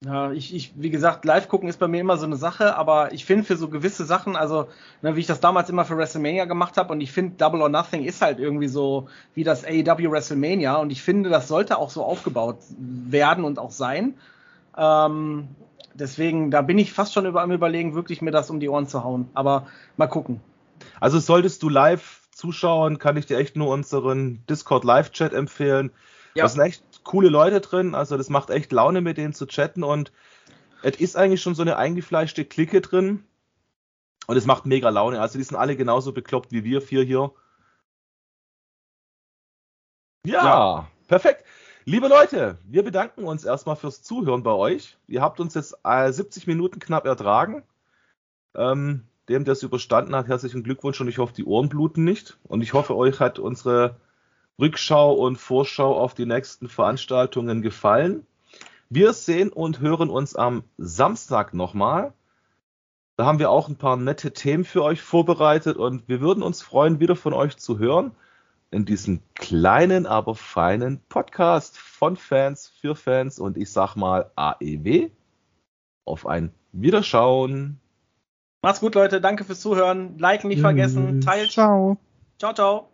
Ja, ich, ich, wie gesagt, live gucken ist bei mir immer so eine Sache, aber ich finde für so gewisse Sachen, also ne, wie ich das damals immer für WrestleMania gemacht habe und ich finde Double or Nothing ist halt irgendwie so wie das AEW WrestleMania und ich finde, das sollte auch so aufgebaut werden und auch sein. Ähm, deswegen, da bin ich fast schon über, am überlegen, wirklich mir das um die Ohren zu hauen. Aber mal gucken. Also solltest du live zuschauen, kann ich dir echt nur unseren Discord Live-Chat empfehlen. Ja. Da sind echt coole Leute drin, also das macht echt Laune, mit denen zu chatten und es ist eigentlich schon so eine eingefleischte Clique drin und es macht mega Laune. Also die sind alle genauso bekloppt wie wir vier hier. Ja, Ja. perfekt. Liebe Leute, wir bedanken uns erstmal fürs Zuhören bei euch. Ihr habt uns jetzt äh, 70 Minuten knapp ertragen. Ähm, dem, der es überstanden hat, herzlichen Glückwunsch und ich hoffe, die Ohren bluten nicht. Und ich hoffe, euch hat unsere Rückschau und Vorschau auf die nächsten Veranstaltungen gefallen. Wir sehen und hören uns am Samstag nochmal. Da haben wir auch ein paar nette Themen für euch vorbereitet und wir würden uns freuen, wieder von euch zu hören in diesem kleinen, aber feinen Podcast von Fans für Fans und ich sag mal AEW. Auf ein Wiederschauen. Macht's gut, Leute. Danke fürs Zuhören. Liken nicht vergessen. Teilt. Ciao. Ciao, ciao.